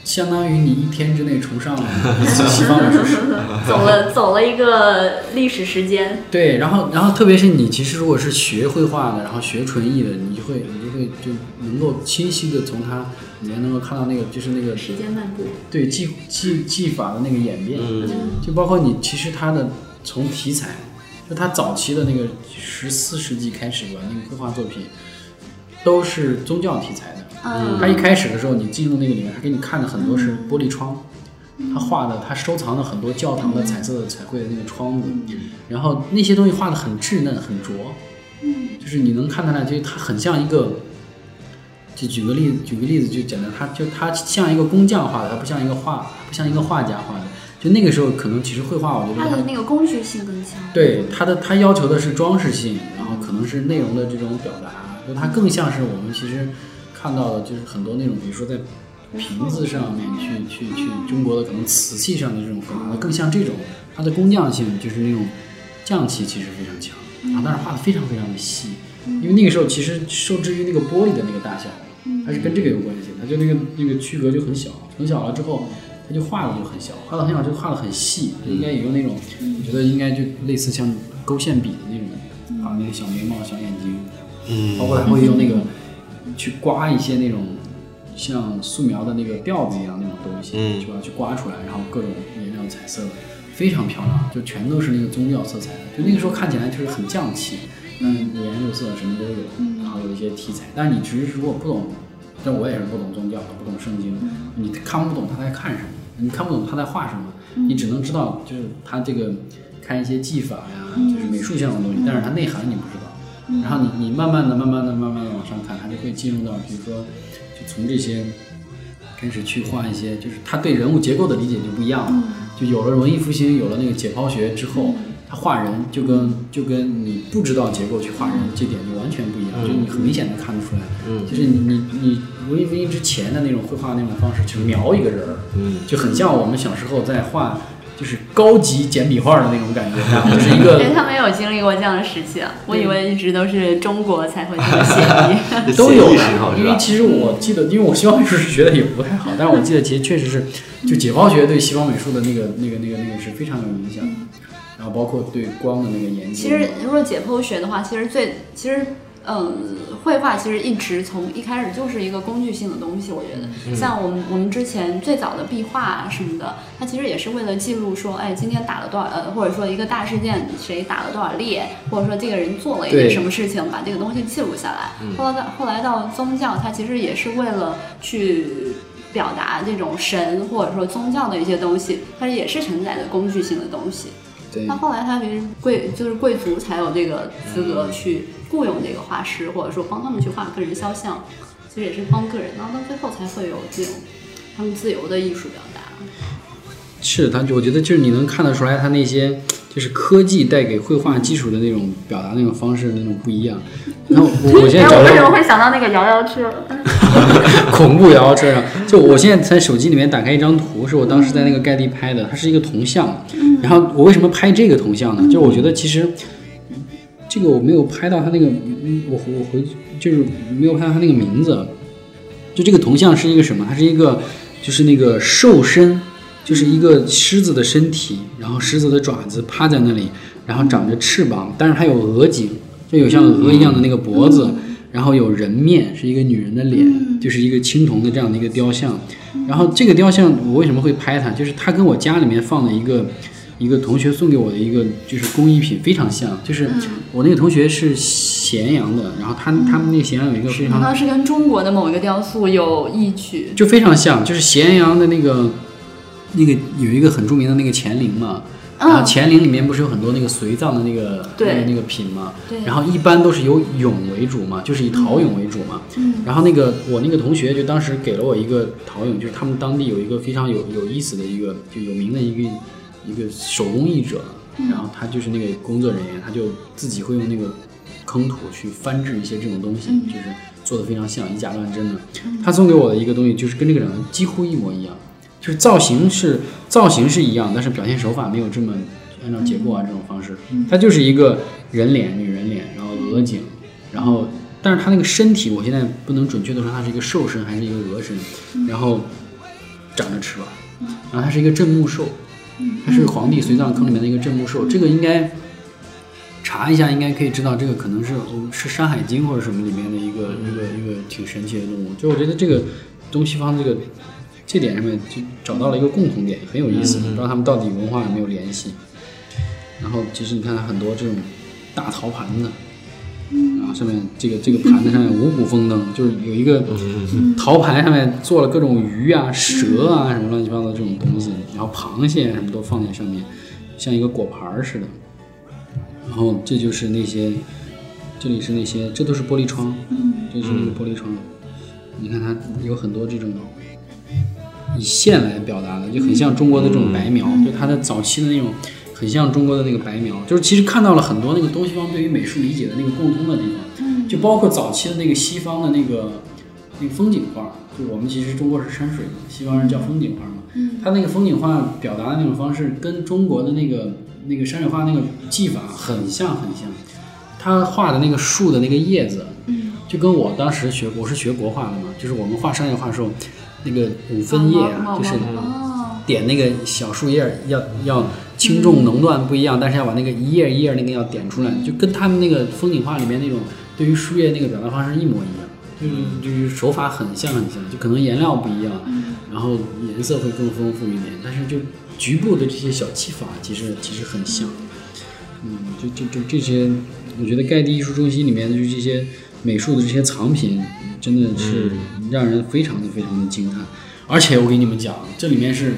相当于你一天之内重上一次西方美术史。走了走了一个历史时间，对，然后然后特别是你其实如果是学绘画的，然后学纯艺的，你就会你就会就能够清晰的从它里面能够看到那个就是那个时间漫步，对技技技法的那个演变，嗯就包括你其实它的从题材，就它早期的那个十四世纪开始吧，那个绘画作品都是宗教题材的。嗯它一开始的时候，你进入那个里面，他给你看的很多是玻璃窗，他画的他收藏了很多教堂的彩色的彩绘的那个窗子，然后那些东西画的很稚嫩很拙，就是你能看出来，就它很像一个。就举个例子，举个例子就简单，他就他像一个工匠画的，他不像一个画，不像一个画家画的。就那个时候，可能其实绘画，我觉得它的那个工具性更强。对他的他要求的是装饰性，然后可能是内容的这种表达，就它更像是我们其实看到的，就是很多那种，比如说在瓶子上面去去去中国的可能瓷器上的这种风格，更像这种，它的工匠性就是那种匠气其实非常强，然后但是画的非常非常的细，因为那个时候其实受制于那个玻璃的那个大小。它是跟这个有关系，它就那个那个区隔就很小，很小了之后，它就画的就很小，画的很小就画的很细，应该也用那种，我觉得应该就类似像勾线笔的那种，画那个小眉毛、小眼睛，嗯，包括他会用那个 去刮一些那种像素描的那个调子一样那种东西，嗯就要去刮出来，然后各种颜料彩色的，非常漂亮，就全都是那个宗教色彩的，就那个时候看起来就是很匠气，嗯，五颜六色什么都有，然后有一些题材，但是你只是如果不懂。但我也是不懂宗教的，不懂圣经，你看不懂他在看什么，你看不懂他在画什么，你只能知道就是他这个看一些技法呀，就是美术性的东西，但是它内涵你不知道。然后你你慢慢的、慢慢的、慢慢的往上看，他就会进入到比如说，就从这些开始去画一些，就是他对人物结构的理解就不一样了。就有了文艺复兴，有了那个解剖学之后，他画人就跟就跟你不知道结构去画人，这点就完全不一样，就你很明显的看得出来。嗯。就是你你你文艺复兴之前的那种绘画那种方式，就是描一个人儿，嗯就很像我们小时候在画，就是高级简笔画的那种感觉，就是一个他们有经历过这样的时期啊，我以为一直都是中国才会这么写意。都有？因为其实我记得，因为我西方美术是学的也不太好，但是我记得其实确实是，就解剖学对西方美术的那个那个那个那个是非常有影响的，然后包括对光的那个研究。其实如果解剖学的话，其实最其实。嗯，绘画其实一直从一开始就是一个工具性的东西，我觉得，像我们我们之前最早的壁画啊什么的，它其实也是为了记录说，哎，今天打了多少，呃，或者说一个大事件谁打了多少猎，或者说这个人做了一件什么事情，把这个东西记录下来。后来到后来到宗教，它其实也是为了去表达这种神或者说宗教的一些东西，它也是承载着工具性的东西。对。那后来它其实贵就是贵族才有这个资格去雇佣这个画师，或者说帮他们去画个人肖像，其实也是帮个人，然后到最后才会有这种他们自由的艺术表达。是他，我觉得就是你能看得出来，他那些就是科技带给绘画基础的那种表达那种方式那种不一样。然后我我现在 找到会想到那个摇摇车？恐怖摇摇车上，就我现在在手机里面打开一张图，是我当时在那个盖地拍的，它是一个铜像。然后我为什么拍这个铜像呢？就我觉得其实这个我没有拍到他那个，嗯我我回就是没有拍到他那个名字。就这个铜像是一个什么？它是一个就是那个兽身，就是一个狮子的身体，然后狮子的爪子趴在那里，然后长着翅膀，但是它有鹅颈，就有像鹅一样的那个脖子，然后有人面，是一个女人的脸，就是一个青铜的这样的一个雕像。然后这个雕像我为什么会拍它？就是它跟我家里面放的一个一个同学送给我的一个就是工艺品非常像，就是我那个同学是咸阳的，然后他他们那个咸阳有一个非常是跟中国的某一个雕塑有异曲？就非常像，就是咸阳的那个那个有一个很著名的那个乾陵嘛，然后乾陵里面不是有很多那个随葬的那个那个那个品嘛，对。然后一般都是以俑为主嘛，就是以陶俑为主嘛。嗯。然后那个我那个同学就当时给了我一个陶俑，就是他们当地有一个非常有有意思的一个就有名的一个一个手工艺者，嗯。然后他就是那个工作人员，他就自己会用那个坑土去翻制一些这种东西，嗯。就是做的非常像，以假乱真的。他送给我的一个东西就是跟这个长得几乎一模一样，就是造型是造型是一样，但是表现手法没有这么按照结构啊这种方式，它就是一个人脸女人脸，然后鹅颈，然后但是他那个身体我现在不能准确的说它是一个兽身还是一个鹅身，然后长着翅膀，然后它是一个镇墓兽，它是皇帝随葬坑里面的一个镇墓兽，这个应该。查一下，应该可以知道这个可能是是《山海经》或者什么里面的一个一个一个挺神奇的动物。就我觉得这个东西方这个这点上面就找到了一个共同点，很有意思，不知道他们到底文化有没有联系。然后其实你看很多这种大陶盘子，然后上面这个这个盘子上面五谷丰登，就是有一个陶盘上面做了各种鱼啊、蛇啊什么乱七八糟这种东西，然后螃蟹什么都放在上面，像一个果盘儿似的。然后这就是那些，这里是那些，这都是玻璃窗，这是那个玻璃窗。你看它有很多这种以线来表达的，就很像中国的这种白描，就它的早期的那种，很像中国的那个白描，就是其实看到了很多那个东西方对于美术理解的那个共通的地方，就包括早期的那个西方的那个那个风景画，就我们其实中国是山水嘛，西方人叫风景画嘛，它那个风景画表达的那种方式跟中国的那个那个山水画那个技法很像很像，他画的那个树的那个叶子，就跟我当时学，我是学国画的嘛，就是我们画山水画的时候，那个五分叶啊，就是哦，点那个小树叶儿要要轻重浓淡不一样，但是要把那个一页一页那个要点出来，就跟他们那个风景画里面那种对于树叶那个表达方式一模一样，就是就是手法很像很像，就可能颜料不一样，然后颜色会更丰富一点，但是就局部的这些小技法其实其实很像，嗯，就就就这些，我觉得盖蒂艺术中心里面的就这些美术的这些藏品，真的是让人非常的非常的惊叹。而且我给你们讲，这里面是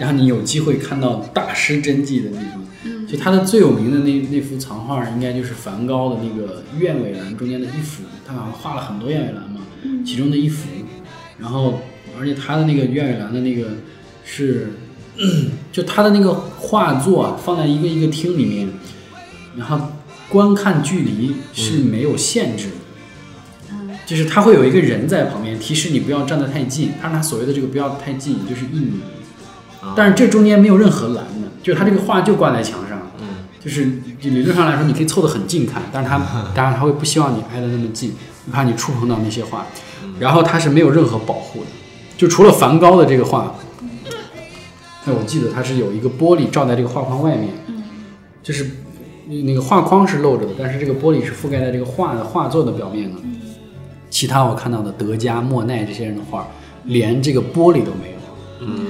让你有机会看到大师真迹的地方。就他的最有名的那那幅藏画，应该就是梵高的那个鸢尾兰中间的一幅，他好像画了很多鸢尾兰嘛，其中的一幅。然后，而且他的那个鸢尾兰的那个是，就他的那个画作啊，放在一个一个厅里面，然后观看距离是没有限制的。就是他会有一个人在旁边提示你不要站得太近，他所谓的这个不要太近，就是一米，但是这中间没有任何栏的，就是他这个画就挂在墙上，嗯，就是就理论上来说你可以凑得很近看，但是他当然他会不希望你挨得那么近，怕你触碰到那些画，然后它是没有任何保护的，就除了梵高的这个画，哎，我记得它是有一个玻璃罩在这个画框外面，就是那个画框是露着的，但是这个玻璃是覆盖在这个画的画作的表面的。其他我看到的德加、莫奈这些人的画，连这个玻璃都没有，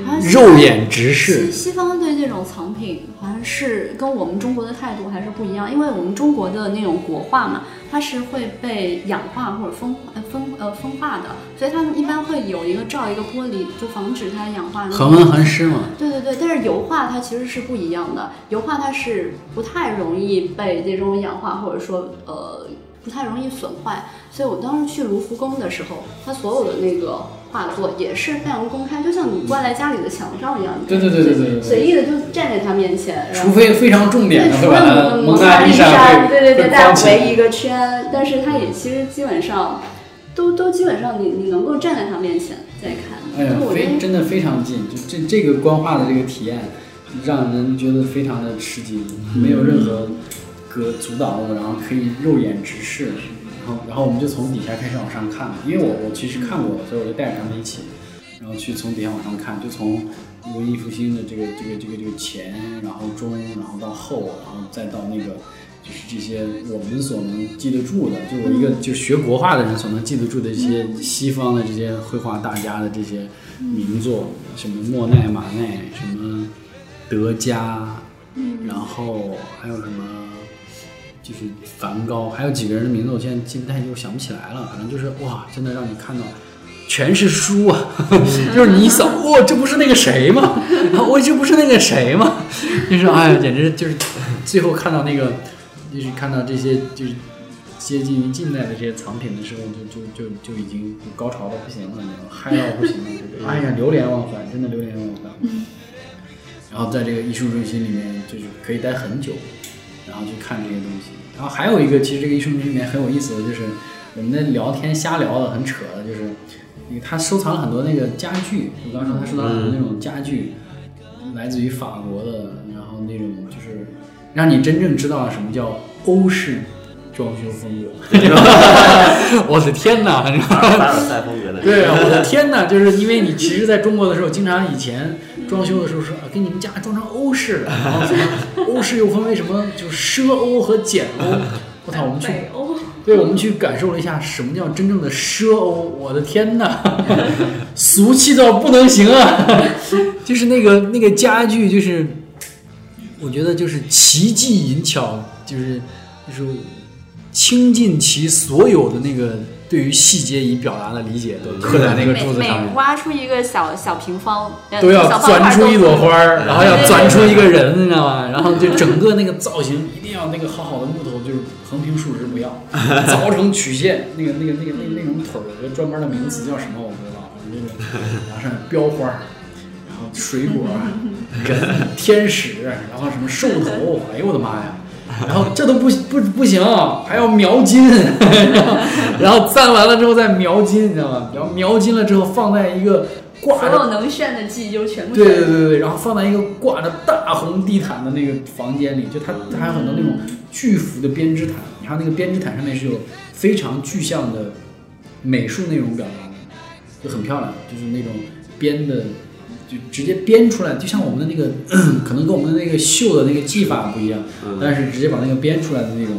好像肉眼直视。西方对这种藏品好像是跟我们中国的态度还是不一样，因为我们中国的那种国画嘛，它是会被氧化或者风呃风呃风化的，所以他们一般会有一个罩一个玻璃，就防止它氧化。恒温恒湿嘛，对对对，但是油画它其实是不一样的，油画它是不太容易被这种氧化或者说呃不太容易损坏，所以我当时去卢浮宫的时候，他所有的那个画作也是非常公开，就像你挂在家里的墙上一样，对对对对对随意的就站在他面前，除非非常重点对，的，蒙蒙娜丽莎，对对对，会大家围一个圈，但是他也其实基本上都都基本上你你能够站在他面前再看，哎呀就，我觉得非真的非常近，就这这个观画的这个体验，让人觉得非常的吃惊，没有任何隔阻挡物，然后可以肉眼直视，然后然后我们就从底下开始往上看，因为我我其实看过，所以我就带着他们一起，然后去从底下往上看，就从文艺复兴的这个这个这个这个前，然后中，然后到后，然后再到那个。就是这些我们所能记得住的，就我一个就学国画的人所能记得住的一些西方的这些绘画大家的这些名作，什么莫奈、马奈，什么德加，然后还有什么就是梵高，还有几个人的名字我现在现在又想不起来了，反正就是哇，真的让你看到。全是书啊，就是你一扫，哇，这不是那个谁吗？我这不是那个谁吗？就是哎呀，简直就是最后看到那个，就是看到这些就是接近于近代的这些藏品的时候，就就就就已经高潮到不行了，你知道吗？嗨到不行了，就是哎呀，流连忘返，真的流连忘返。然后在这个艺术中心里面，就是可以待很久，然后去看这些东西。然后还有一个，其实这个艺术里面很有意思的就是，我们在聊天瞎聊的很扯的，就是因为他收藏了很多那个家具。我刚说他收藏了很多那种家具，来自于法国的，然后那种就是让你真正知道什么叫欧式装修风格。我的天哪！你知道吗凡尔赛风格的，对啊，我的天哪！就是因为你其实在中国的时候，经常以前装修的时候说啊，给你们家装成欧式的，然后什么欧式又分为什么，就是奢欧和简欧。我操，我们去，对，我们去感受了一下什么叫真正的奢欧。我的天哪，俗气到不能行啊！就是那个那个家具，就是我觉得就是奇技淫巧，就是就是倾尽其所有的那个对于细节以表达的理解都刻在那个柱子上面。挖出一个小小平方，呃都要钻出一朵花儿，然后要钻出一个人，你知道吗？然后就整个那个造型一定要那个好好的木头，就是横平竖直不要，凿成曲线，那个那个那个那那种腿儿有个专门的名词叫什么我不知道，那个然后上面标花儿，然后水果儿、人、天使，然后什么兽头，哎呦我的妈呀！然后这都不不不行，还要描金，然后然后簪完了之后再描金，你知道吗？然后描金了之后放在一个挂着所有能炫的技就全部对对对对，然后放在一个挂着大红地毯的那个房间里，就它它还有很多那种巨幅的编织毯，你看那个编织毯上面是有非常具象的美术内容表达的，就很漂亮，就是那种编的，就直接编出来，就像我们的那个 可能跟我们的那个绣的那个技法不一样，但是直接把那个编出来的那种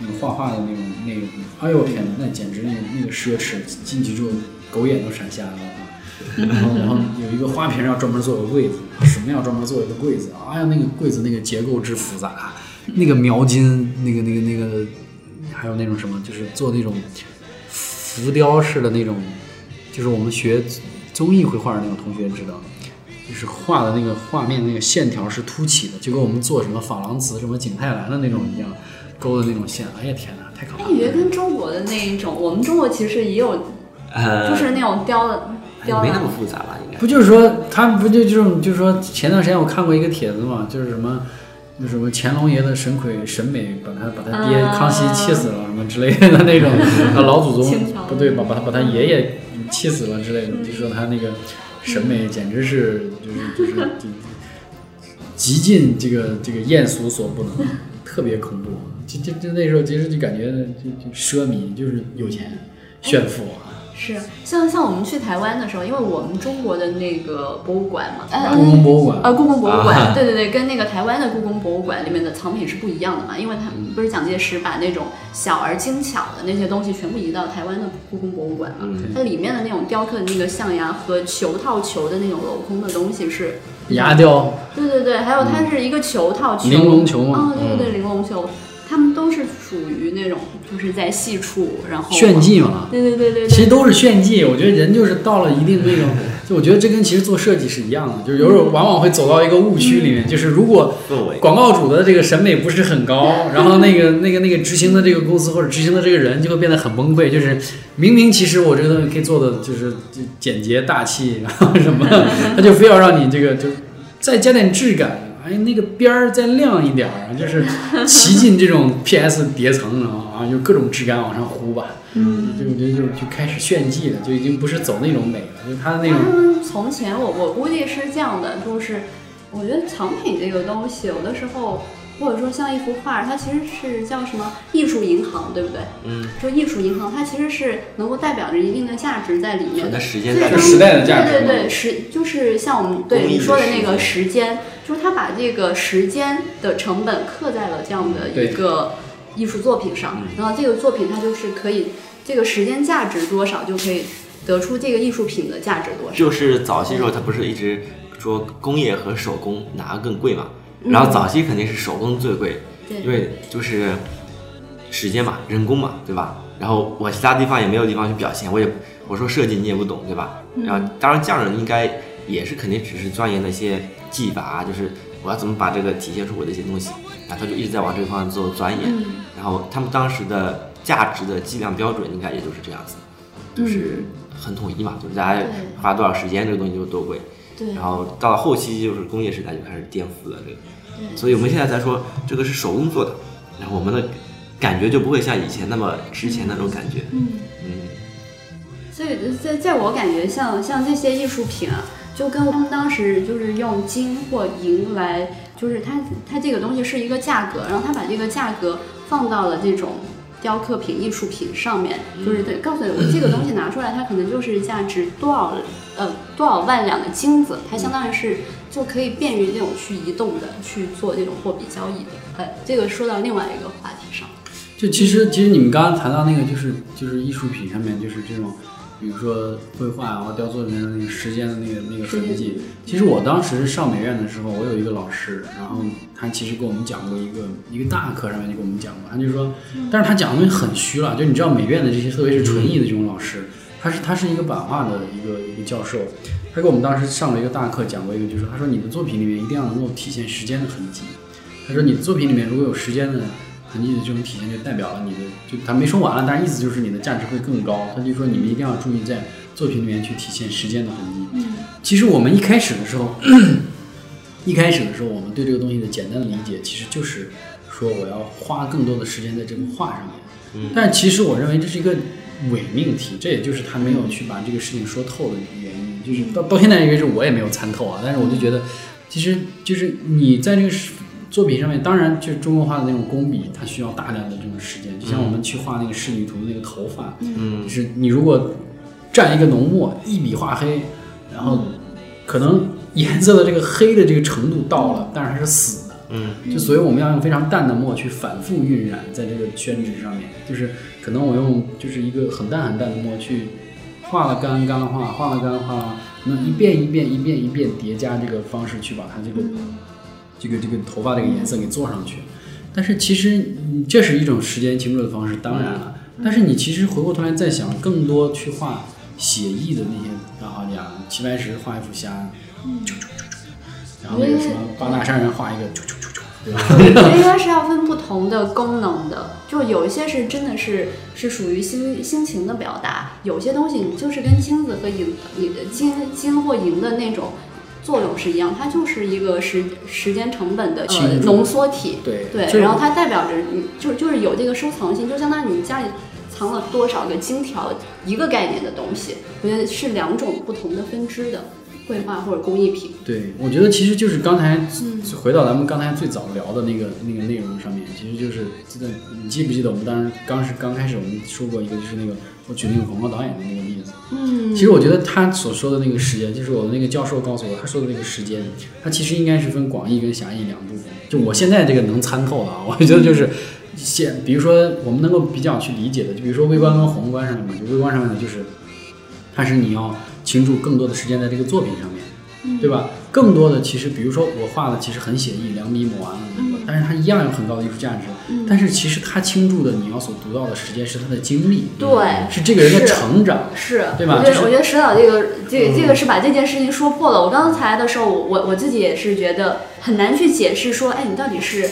那个画画的那种那种，哎呦天哪，那简直那个那个奢侈，进去之后狗眼都闪瞎了啊！然后然后有一个花瓶要专门做个柜子，什么要专门做一个柜子？哎呀，那个柜子那个结构之复杂，那个描金，那个那个那个，还有那种什么，就是做那种浮雕式的那种，就是我们学综艺绘画的那种同学知道，就是画的那个画面那个线条是凸起的，就跟我们做什么珐琅瓷、什么景泰蓝的那种一样，勾的那种线。哎呀天哪，太可怕了！那你觉得跟中国的那一种，我们中国其实也有，呃，就是那种雕的雕的没那么复杂吧？应该不就是说，他们不就这种，就是说，前段时间我看过一个帖子嘛，就是什么，那什么乾隆爷的神魁审美，把他把他爹啊康熙气死了什么之类的那种，啊老祖宗不对，把把他把他爷爷气死了之类的，就说他那个审美简直是就是就是就极尽这个这个艳俗所不能，特别恐怖。就就就那时候其实就感觉就就奢靡，就是有钱炫富啊。是像像我们去台湾的时候，因为我们中国的那个博物馆嘛，呃故宫博物馆呃，故宫博物馆，啊对对对，跟那个台湾的故宫博物馆里面的藏品是不一样的嘛，因为他们不是蒋介石把那种小而精巧的那些东西全部移到台湾的故宫博物馆嘛，嗯它里面的那种雕刻的那个象牙和球套球的那种镂空的东西是，牙雕，对对对，还有它是一个球套球，玲珑球嘛哦，对对对，玲珑球，它们都是属于那种就是在细处，然后炫技嘛。对对对对对，其实都是炫技，我觉得人就是到了一定那种，就我觉得这跟其实做设计是一样的，就是有时候往往会走到一个误区里面，就是如果。广告主的这个审美不是很高，然后那个那个那个执行的这个公司或者执行的这个人就会变得很崩溃，就是明明其实我这个东西可以做的就是就简洁大气，然后什么，他就非要让你这个就再加点质感。哎，那个边儿再亮一点儿，就是 骑进这种 PS 叠层，然后啊，就各种质感往上糊吧。嗯。就我觉得就就开始炫技了，就已经不是走那种美了，就是他的那他种们从前我我估计是这样的，就是我觉得藏品这个东西，有的时候或者说像一幅画，它其实是叫什么艺术银行，对不对？嗯，就艺术银行，它其实是能够代表着一定的价值在里面的。时间在时代的价值对对对，时就是像我们对你说的的那个时时间，就是他把这个时间的成本刻在了这样的一个艺术作品上，然后这个作品它就是可以，这个时间价值多少就可以得出这个艺术品的价值多少。就是早期时候，他不是一直说工业和手工哪个更贵嘛？然后早期肯定是手工最贵，对因为就是时间嘛，人工嘛，对吧？然后我其他地方也没有地方去表现，我也我说设计你也不懂，对吧？然后当然匠人应该也是肯定只是钻研那些技法啊，就是我要怎么把这个体现出我的一些东西，然后他就一直在往这个方向做钻研。嗯然后他们当时的价值的计量标准应该也就是这样子，就是很统一嘛，就是大家花多少时间这个东西就多贵。对然后到了后期就是工业时代就开始颠覆了这个，对所以我们现在才说这个是手工做的，然后我们的感觉就不会像以前那么值钱那种感觉。嗯。嗯，所以在在我感觉像像这些艺术品啊，就跟他们当时就是用金或银来，就是它它这个东西是一个价格，然后他把这个价格放到了这种雕刻品、艺术品上面，就是对告诉你我这个东西拿出来，它可能就是价值多少呃多少万两的金子，它相当于是就可以便于那种去移动的去做这种货币交易的。呃，这个说到另外一个话题上，就其实其实你们刚刚谈到那个就是就是艺术品上面就是这种比如说绘画啊或雕塑里面的那个时间的那个那个痕迹。其实我当时上美院的时候，我有一个老师，然后他其实给我们讲过一个一个大课上面就给我们讲过，他就说，但是他讲的东西很虚了，就你知道美院的这些，特别是纯艺的这种老师，他是他是一个版画的一个一个教授，他给我们当时上了一个大课，讲过一个，就是他说你的作品里面一定要能够体现时间的痕迹。他说你的作品里面如果有时间的痕迹的这种体现，就代表了你的，就他没说完了，但是意思就是你的价值会更高。他就说你们一定要注意在作品里面去体现时间的痕迹。嗯其实我们一开始的时候，一开始的时候，我们对这个东西的简单的理解，其实就是说我要花更多的时间在这幅画上面。嗯但其实我认为这是一个伪命题，这也就是他没有去把这个事情说透的原因。就是到到现在为止，我也没有参透啊。但是我就觉得，其实就是你在这个作品上面，当然就是中国画的那种工笔，它需要大量的这种时间。就像我们去画那个仕女图的那个头发，嗯就是你如果蘸一个浓墨，一笔画黑，然后可能颜色的这个黑的这个程度到了，但是它是死的。嗯就所以我们要用非常淡的墨去反复晕染在这个宣纸上面，就是可能我用就是一个很淡很淡的墨去画了干干了画，画了干画了，那一遍一遍一遍一遍叠加这个方式去把它这个这个这个头发这个颜色给做上去。但是其实嗯这是一种时间停留的方式，当然了，但是你其实回过头来再想，更多去画写意的那些大画家，齐白石画一幅虾，然后那个什么八大山人画一个啾啾？我觉得应该是要分不同的功能的，就有一些是真的是是属于心心情的表达，有些东西你就是跟金子和银、你的金金或银的那种作用是一样，它就是一个时时间成本的呃浓缩体。对对，然后它代表着你就就是有这个收藏性，就相当于你家里藏了多少个金条一个概念的东西，我觉得是两种不同的分支的绘画或者工艺品。对，我觉得其实就是刚才嗯回到咱们刚才最早聊的那个那个内容上面，其实就是记得你记不记得我们当时刚是刚开始我们说过一个就是那个我举那个广告导演的那个例子，嗯其实我觉得他所说的那个时间，就是我的那个教授告诉我，他说的那个时间，他其实应该是分广义跟狭义两部分。就我现在这个能参透的啊，我觉得就是现，比如说我们能够比较去理解的，就比如说微观跟宏观上面嘛，就微观上面的，就是它是你要倾注更多的时间在这个作品上面，对吧？更多的其实，比如说我画的其实很写意，两笔抹完了，但是它一样有很高的艺术价值。但是其实它倾注的你要所读到的时间是他的经历，对是这个人的成长。是，对吧就是我觉得我觉得石导这个这个这个是把这件事情说破了。我刚才的时候，我我我自己也是觉得很难去解释说，哎，你到底是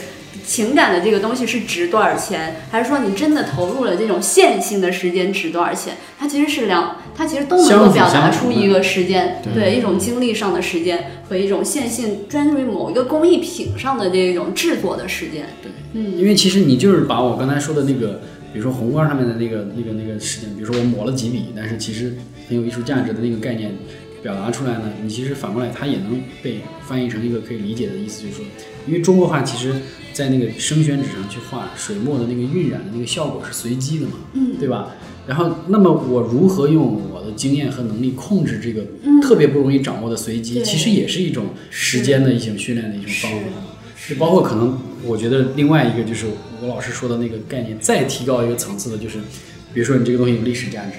情感的这个东西是值多少钱，还是说你真的投入了这种线性的时间值多少钱？它其实是两，它其实都能够表达出一个时间，对对一种精力上的时间和一种线性专注于某一个工艺品上的这种制作的时间。对，嗯因为其实你就是把我刚才说的那个，比如说宏观上面的那个、那个、那个时间，比如说我抹了几笔，但是其实很有艺术价值的那个概念表达出来呢，你其实反过来它也能被翻译成一个可以理解的意思，就是说，因为中国画其实在那个生宣纸上去画水墨的那个晕染的那个效果是随机的嘛，嗯对吧？然后，那么我如何用我的经验和能力控制这个嗯特别不容易掌握的随机？对其实也是一种时间的一种训练的一种方法。是就包括可能，我觉得另外一个就是我老师说的那个概念，再提高一个层次的，就是比如说你这个东西有历史价值，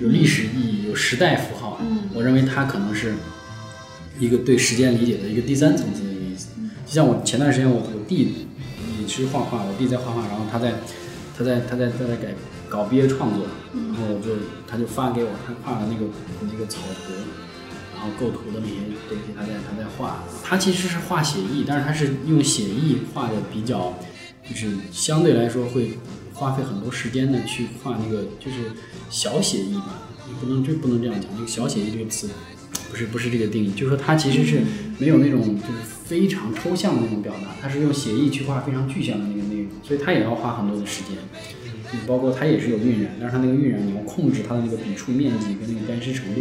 有历史意义，有时代符号，嗯我认为它可能是一个对时间理解的一个第三层次。就像我前段时间我我弟也是画画，我弟在画画，然后他在他在他在他在改搞毕业创作，然后我就他就发给我他画的那个那个草图，然后构图的那些东西，他在他在画，他其实是画写意，但是他是用写意画的比较，就是相对来说会花费很多时间的去画那个就是小写意吧，你不能这不能这样讲，这个小写意这个词不是不是这个定义，就是说它其实是没有那种就是非常抽象的那种表达，它是用写意去画非常具象的那个内容，所以它也要花很多的时间。嗯包括它也是有晕染，但是它那个晕染你要控制它的那个笔触面积跟那个干湿程度，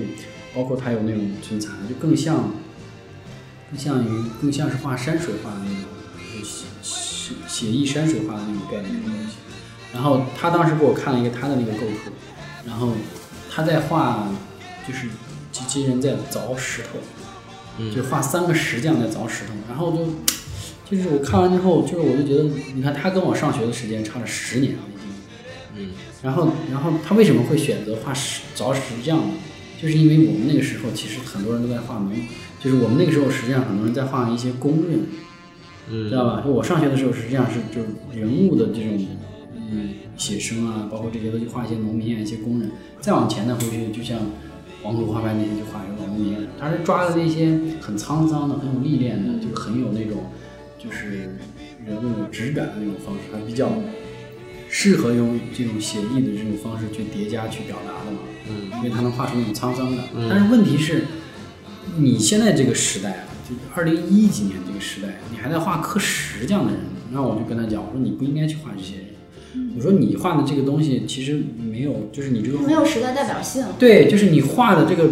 包括它有那种存残，就更像更像于更像是画山水画的那种就是写写意山水画的那种概念的东西。然后他当时给我看了一个他的那个构图，然后他在画就是机器人在凿石头，嗯就画三个石匠在凿石头，然后就就是我看完之后，就是我就觉得，你看他跟我上学的时间差了十年了已经，嗯，然后然后他为什么会选择画石凿石匠呢？就是因为我们那个时候其实很多人都在画农，就是我们那个时候实际上很多人在画一些工人，嗯知道吧？就我上学的时候，实际上是就是人物的这种嗯写生啊，包括这些都去画一些农民啊，一些工人。再往前呢，回去就像黄土画派那些就画一个老农民，他是抓的那些很沧桑的、很有历练的，就是很有那种就是人物有质感的那种方式，还比较适合用这种写意的这种方式去叠加去表达的嘛。嗯，因为他能画出那种沧桑感。嗯但是问题是，你现在这个时代啊，就二零一几年这个时代，你还在画刻石这样的人，那我就跟他讲，我说你不应该去画这些人。我说你画的这个东西其实没有，就是你这个没有时代代表性。对，就是你画的这个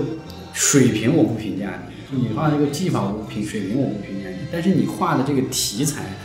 水平我不评价你，就你画的这个技法我不评水平我不评价你，但是你画的这个题材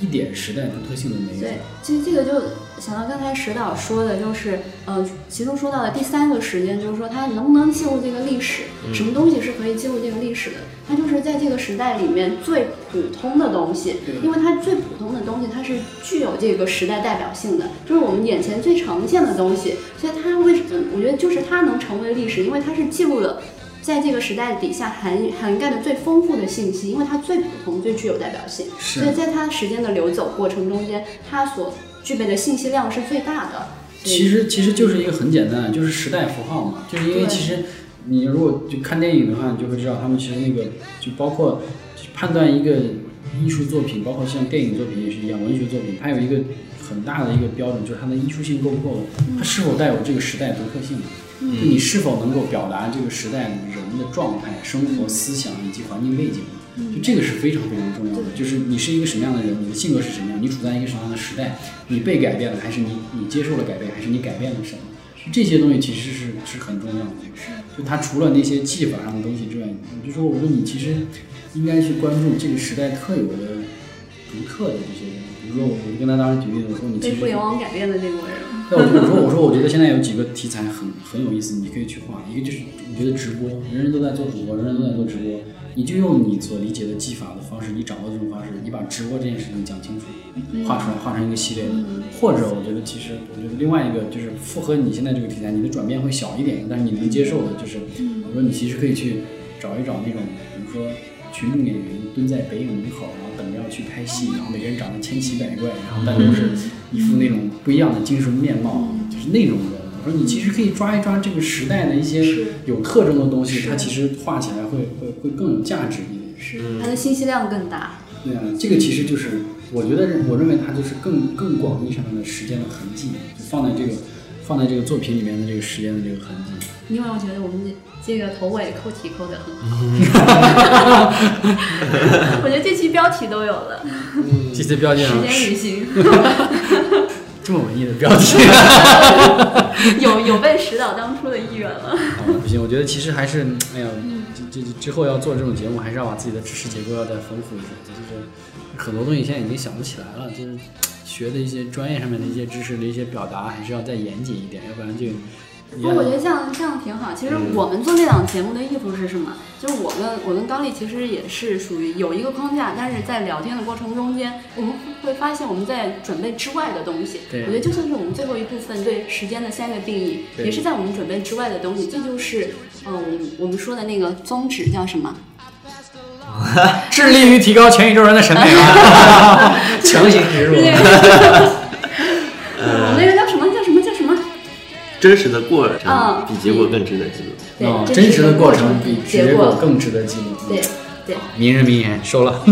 一点时代独特性都没有。对，其实这个就想到刚才石导说的，就是呃，其中说到的第三个时间，就是说它能不能记录这个历史，什么东西是可以记录这个历史的？它就是在这个时代里面最普通的东西，因为它最普通的东西，它是具有这个时代代表性的，就是我们眼前最常见的东西，所以它为什么？我觉得就是它能成为历史，因为它是记录了。在这个时代底下涵涵盖的最丰富的信息，因为它最普通、最具有代表性，是所以在它时间的流走过程中间，它所具备的信息量是最大的。其实其实就是一个很简单的，就是时代符号嘛。就是因为其实你如果就看电影的话，你就会知道他们其实那个就包括就判断一个艺术作品，包括像电影作品也是一样，文学作品它有一个很大的一个标准，就是它的艺术性够不够，它是否带有这个时代独特性。就你是否能够表达这个时代人的状态、生活、思想以及环境背景，就这个是非常非常重要的。就是你是一个什么样的人，你的性格是什么样，你处在一个什么样的时代，你被改变了，还是你你接受了改变，还是你改变了什么？这些东西其实是是很重要的。就他除了那些技法上的东西之外，我就说我说你其实应该去关注这个时代特有的、独特的这些人。比如说我我跟他当时举例子，我说你其实被互联网改变的这国人。那我说我说我觉得现在有几个题材很很有意思，你可以去画。一个就是我觉得直播，人人都在做主播，人人都在做直播，你就用你所理解的技法的方式，你掌握这种方式，你把直播这件事情讲清楚，画出来，画成一个系列的。或者我觉得其实我觉得另外一个就是符合你现在这个题材，你的转变会小一点，但是你能接受的，就是我说你其实可以去找一找那种，比如说群众演员蹲在北影门口，然后等着要去拍戏，然后每个人长得千奇百怪，然后但都是一副那种不一样的精神面貌，就是那种人。我说你其实可以抓一抓这个时代的一些有特征的东西，它其实画起来会会会更有价值一点。是，它的信息量更大。对啊，这个其实就是我觉得我认为它就是更更广义上面的时间的痕迹，就放在这个放在这个作品里面的这个时间的这个痕迹。因为我觉得我们这这个头尾扣题扣的很好，我觉得这期标题都有了，这期标题时间旅行 这么文艺的标题，有有被石导当初的意愿了。好不行，我觉得其实还是，哎呀，这这这之后要做这种节目，还是要把自己的知识结构要再丰富一些。就是很多东西现在已经想不起来了，就是学的一些专业上面的一些知识的一些表达，还是要再严谨一点，要不然这个。不过我觉得这样这样挺好。其实我们做这档节目的意图是什么？就是我跟我跟高丽其实也是属于有一个框架，但是在聊天的过程中间，我们会发现我们在准备之外的东西。对我觉得就算是我们最后一部分对时间的下一个定义，也是在我们准备之外的东西。这就是嗯、呃我们我们说的那个宗旨叫什么？致力于提高全宇宙人的审美啊，强行植入。我们那个真实的过程啊比结果更值得记录。对，哦，真真实的过程程比结结果更值得记录。对对。名人名言收了。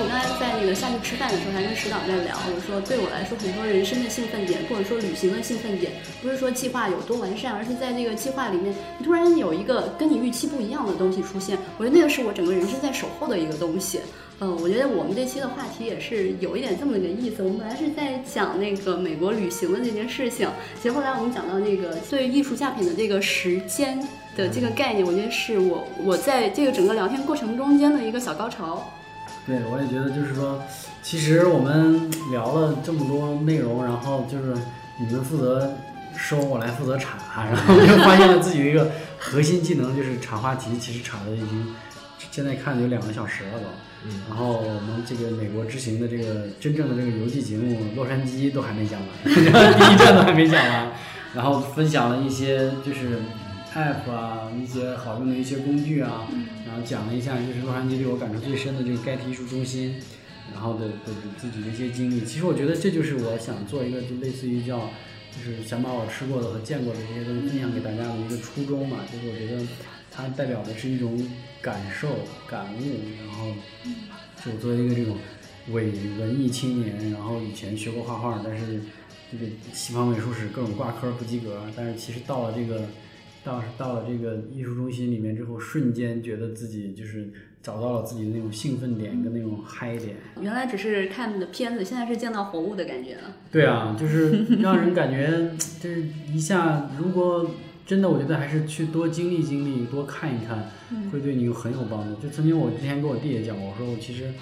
我刚才在那个下去吃饭的时候，还跟石导在聊，我说对我来说，很多人生的兴奋点，或者说旅行的兴奋点，不是说计划有多完善，而是在这个计划里面，你突然有一个跟你预期不一样的东西出现。我觉得那个是我整个人生在守候的一个东西。嗯，我觉得我们这期的话题也是有一点这么个意思。我们本来是在讲那个美国旅行的这件事情，结果后来我们讲到那个对艺术价品的这个时间的这个概念，我觉得是我我在这个整个聊天过程中间的一个小高潮。对，我也觉得就是说，其实我们聊了这么多内容，然后就是你们负责收，我来负责查，然后就发现了自己的一个核心技能，就是插话题，其实插的已经现在看有两个小时了都。嗯然后我们这个美国之行的这个真正的这个游记节目，洛杉矶都还没讲完，第一站都还没讲完。然后分享了一些就是 app 啊，一些好用的一些工具啊，然后讲了一下就是洛杉矶对我感触最深的这个盖蒂艺术中心，然后的的的自己的一些经历。其实我觉得这就是我想做一个就类似于叫，就是想把我吃过的和见过的这些东西分享给大家的一个初衷嘛。就是我觉得它代表的是一种感受、感悟，然后就我作为一个这种伪文艺青年，然后以前学过画画，但是这个西方美术史各种挂科不及格，但是其实到了这个到到了这个艺术中心里面之后，瞬间觉得自己就是找到了自己的那种兴奋点跟那种嗨点。原来只是看的片子，现在是见到活物的感觉了。对啊，就是让人感觉 就是一下，如果真的，我觉得还是去多经历经历，多看一看，会对你很有帮助。就曾经我之前跟我弟也讲过，我说我其实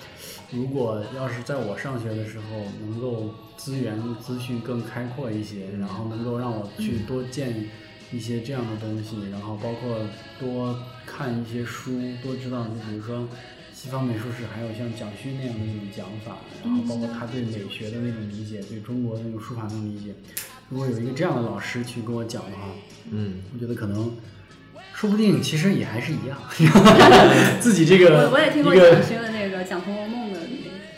如果要是在我上学的时候，能够资源资讯更开阔一些，然后能够让我去多见一些这样的东西，然后包括多看一些书，多知道，就比如说。西方美术史还有像蒋勋那样的那种讲法，然后包括他对美学的那种理解，对中国的那种书法那种理解。如果有一个这样的老师去跟我讲的话，嗯，我觉得可能，说不定其实也还是一样，自己这个我我也听过一个蒋勋的那个讲《红楼梦》的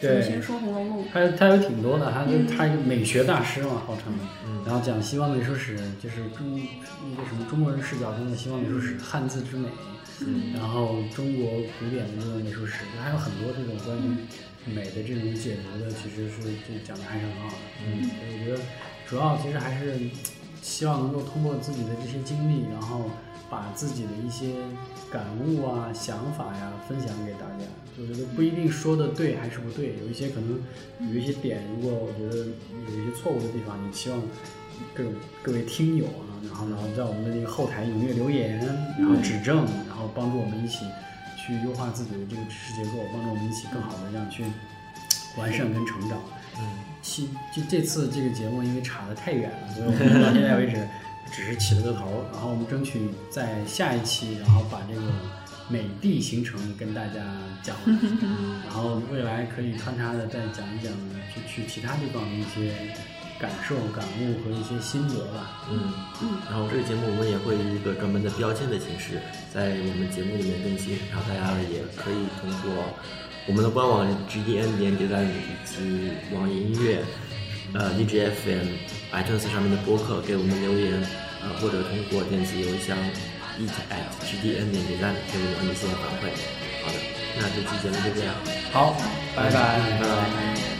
那勋说《红楼梦》。他他有挺多的，他就他一个美学大师嘛，号称，嗯。然后讲西方美术史，就是中那个什么中国人视角中的西方美术史，汉字之美，然后中国古典的这种美术史，就还有很多这种关于美的这种解读的，其实是就讲的还是很好的，嗯，所以我觉得主要其实还是希望能够通过自己的这些经历，然后把自己的一些感悟啊、想法呀分享给大家。我觉得不一定说的对还是不对，有一些可能有一些点，如果我觉得有一些错误的地方，也希望各各位听友啊，然后然后在我们的这个后台踊跃留言，然后指正，然后帮助我们一起去优化自己的这个知识结构，帮助我们一起更好的这样去完善跟成长。嗯，其就这次这个节目因为差得太远了，所以我们到现在为止 只是起了个头儿，然后我们争取在下一期，然后把这个美的行程跟大家讲完，然后未来可以穿插的再讲一讲去去其他地方的一些感受、感悟和一些心得吧。嗯嗯，然后这个节目我们也会以一个专门的标签的形式在我们节目里面更新，然后大家也可以通过我们的官网 GDN 点点赞以及网易音乐、呃荔枝 FM、iTunes 上面的播客给我们留言，呃或者通过电子邮箱 eat at gdn 点点赞给我们一些反馈。好的，那这期节目就这样，好，拜拜拜拜。